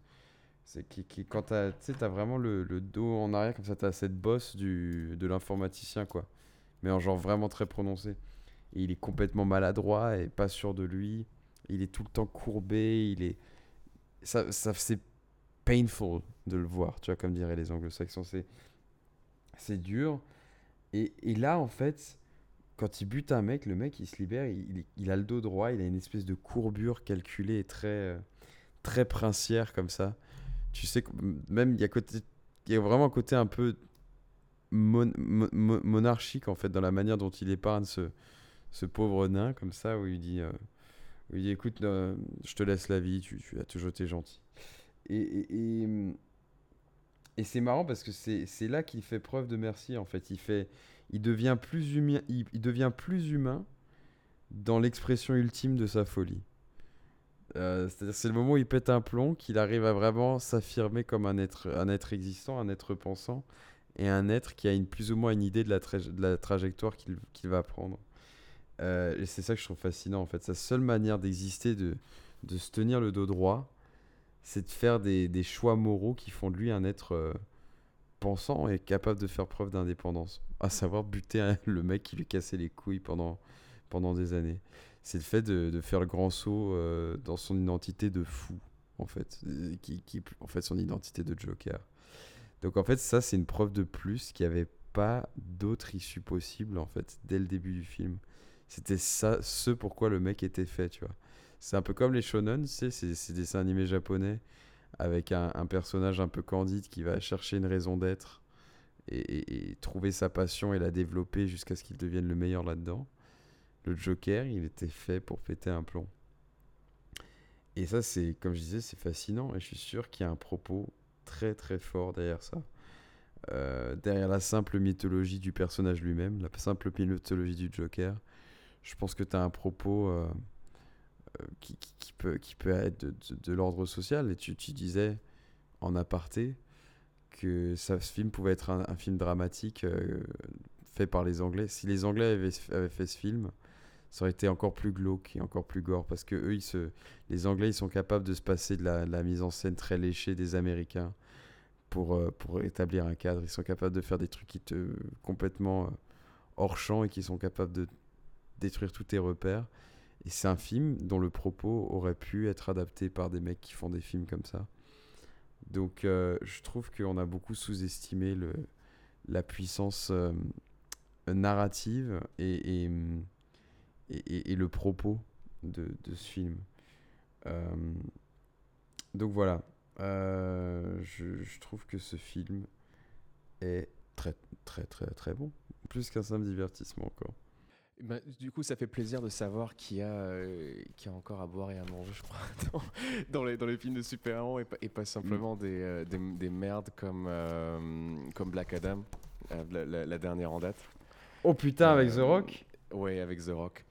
C'est qui, qui, quand tu as, vraiment le, le, dos en arrière, comme ça, tu as cette bosse du, de l'informaticien, quoi. Mais en genre vraiment très prononcé. Il est complètement maladroit et pas sûr de lui. Il est tout le temps courbé. Il est. Ça, ça c'est painful de le voir, tu vois, comme diraient les anglo-saxons. C'est, c'est dur. Et, et, là, en fait, quand il bute un mec, le mec, il se libère, il, il, a le dos droit, il a une espèce de courbure calculée et très, très princière comme ça. Tu sais, même il y a, côté, il y a vraiment un côté un peu mon, mon, monarchique, en fait, dans la manière dont il épargne ce, ce pauvre nain, comme ça, où il dit, euh, où il dit écoute, euh, je te laisse la vie, tu, as toujours été gentil. Et, et, et, et c'est marrant parce que c'est là qu'il fait preuve de merci, en fait. Il, fait, il, devient, plus humain, il, devient plus humain dans l'expression ultime de sa folie. Euh, C'est-à-dire c'est le moment où il pète un plomb qu'il arrive à vraiment s'affirmer comme un être, un être existant, un être pensant, et un être qui a une, plus ou moins une idée de la, trajectoire qu'il va prendre. Euh, et c'est ça que je trouve fascinant en fait. Sa seule manière d'exister, de, se tenir le dos droit, c'est de faire des, des, choix moraux qui font de lui un être euh, pensant et capable de faire preuve d'indépendance. À savoir buter le mec qui lui cassait les couilles pendant, pendant des années. C'est le fait de, de, faire le grand saut euh, dans son identité de fou, en fait. Qui, qui, en fait, son identité de Joker. Donc en fait, ça, c'est une preuve de plus qu'il n'y avait pas d'autre issue possible, en fait, dès le début du film. C'était ça, ce pourquoi le mec était fait, tu vois. C'est un peu comme les shonen, tu sais, des dessins animés japonais avec un, personnage un peu candide qui va chercher une raison d'être et, trouver sa passion et la développer jusqu'à ce qu'il devienne le meilleur là-dedans. Le Joker, il était fait pour péter un plomb. Et ça, c'est, comme je disais, c'est fascinant et je suis sûr qu'il y a un propos très très fort derrière ça. Euh, derrière la simple mythologie du personnage lui-même, la simple mythologie du Joker, je pense que tu as un propos euh, qui, peut, qui peut être de, de, l'ordre social. Et tu, tu, disais en aparté que ça, ce film pouvait être un, film dramatique euh, fait par les Anglais. Si les Anglais avaient, avaient, fait ce film, ça aurait été encore plus glauque et encore plus gore. Parce que eux, ils se, les Anglais, ils sont capables de se passer de la, mise en scène très léchée des Américains pour, euh, pour établir un cadre. Ils sont capables de faire des trucs qui te complètement hors champ et qui sont capables de détruire tous tes repères. Et c'est un film dont le propos aurait pu être adapté par des mecs qui font des films comme ça. Donc euh, je trouve qu'on a beaucoup sous-estimé la puissance euh, narrative et, et, et, le propos de, de ce film. Euh, donc voilà, je, je trouve que ce film est très très très très bon. Plus qu'un simple divertissement encore. Ben, du coup, ça fait plaisir de savoir qu'il y, euh, qu y, a encore à boire et à manger, je crois, dans, dans, les, dans les films de super-héros et, et, pas simplement mm. des, euh, des, des, merdes comme, euh, comme Black Adam, la, la, la, dernière en date. Oh putain, avec The Rock Ouais, avec The Rock.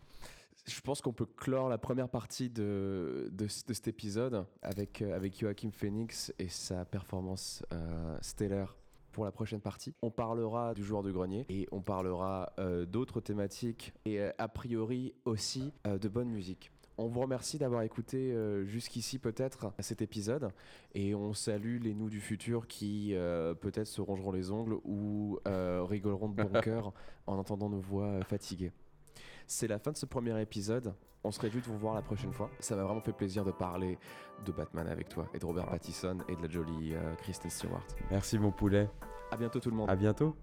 je pense qu'on peut clore la première partie de, de, cet épisode avec, avec Joachim Phoenix et sa performance stellaire pour la prochaine partie. On parlera du joueur de grenier et on parlera euh, d'autres thématiques et a priori aussi de bonne musique. On vous remercie d'avoir écouté jusqu'ici peut-être cet épisode et on salue les nous du futur qui peut-être se rongeront les ongles ou rigoleront de bon cœur en entendant nos voix fatiguées. C'est la fin de ce premier épisode. On se réjouit de vous voir la prochaine fois. Ça m'a vraiment fait plaisir de parler de Batman avec toi et de Robert Pattinson et de la jolie euh, Kristen Stewart. Merci mon poulet. À bientôt tout le monde. À bientôt.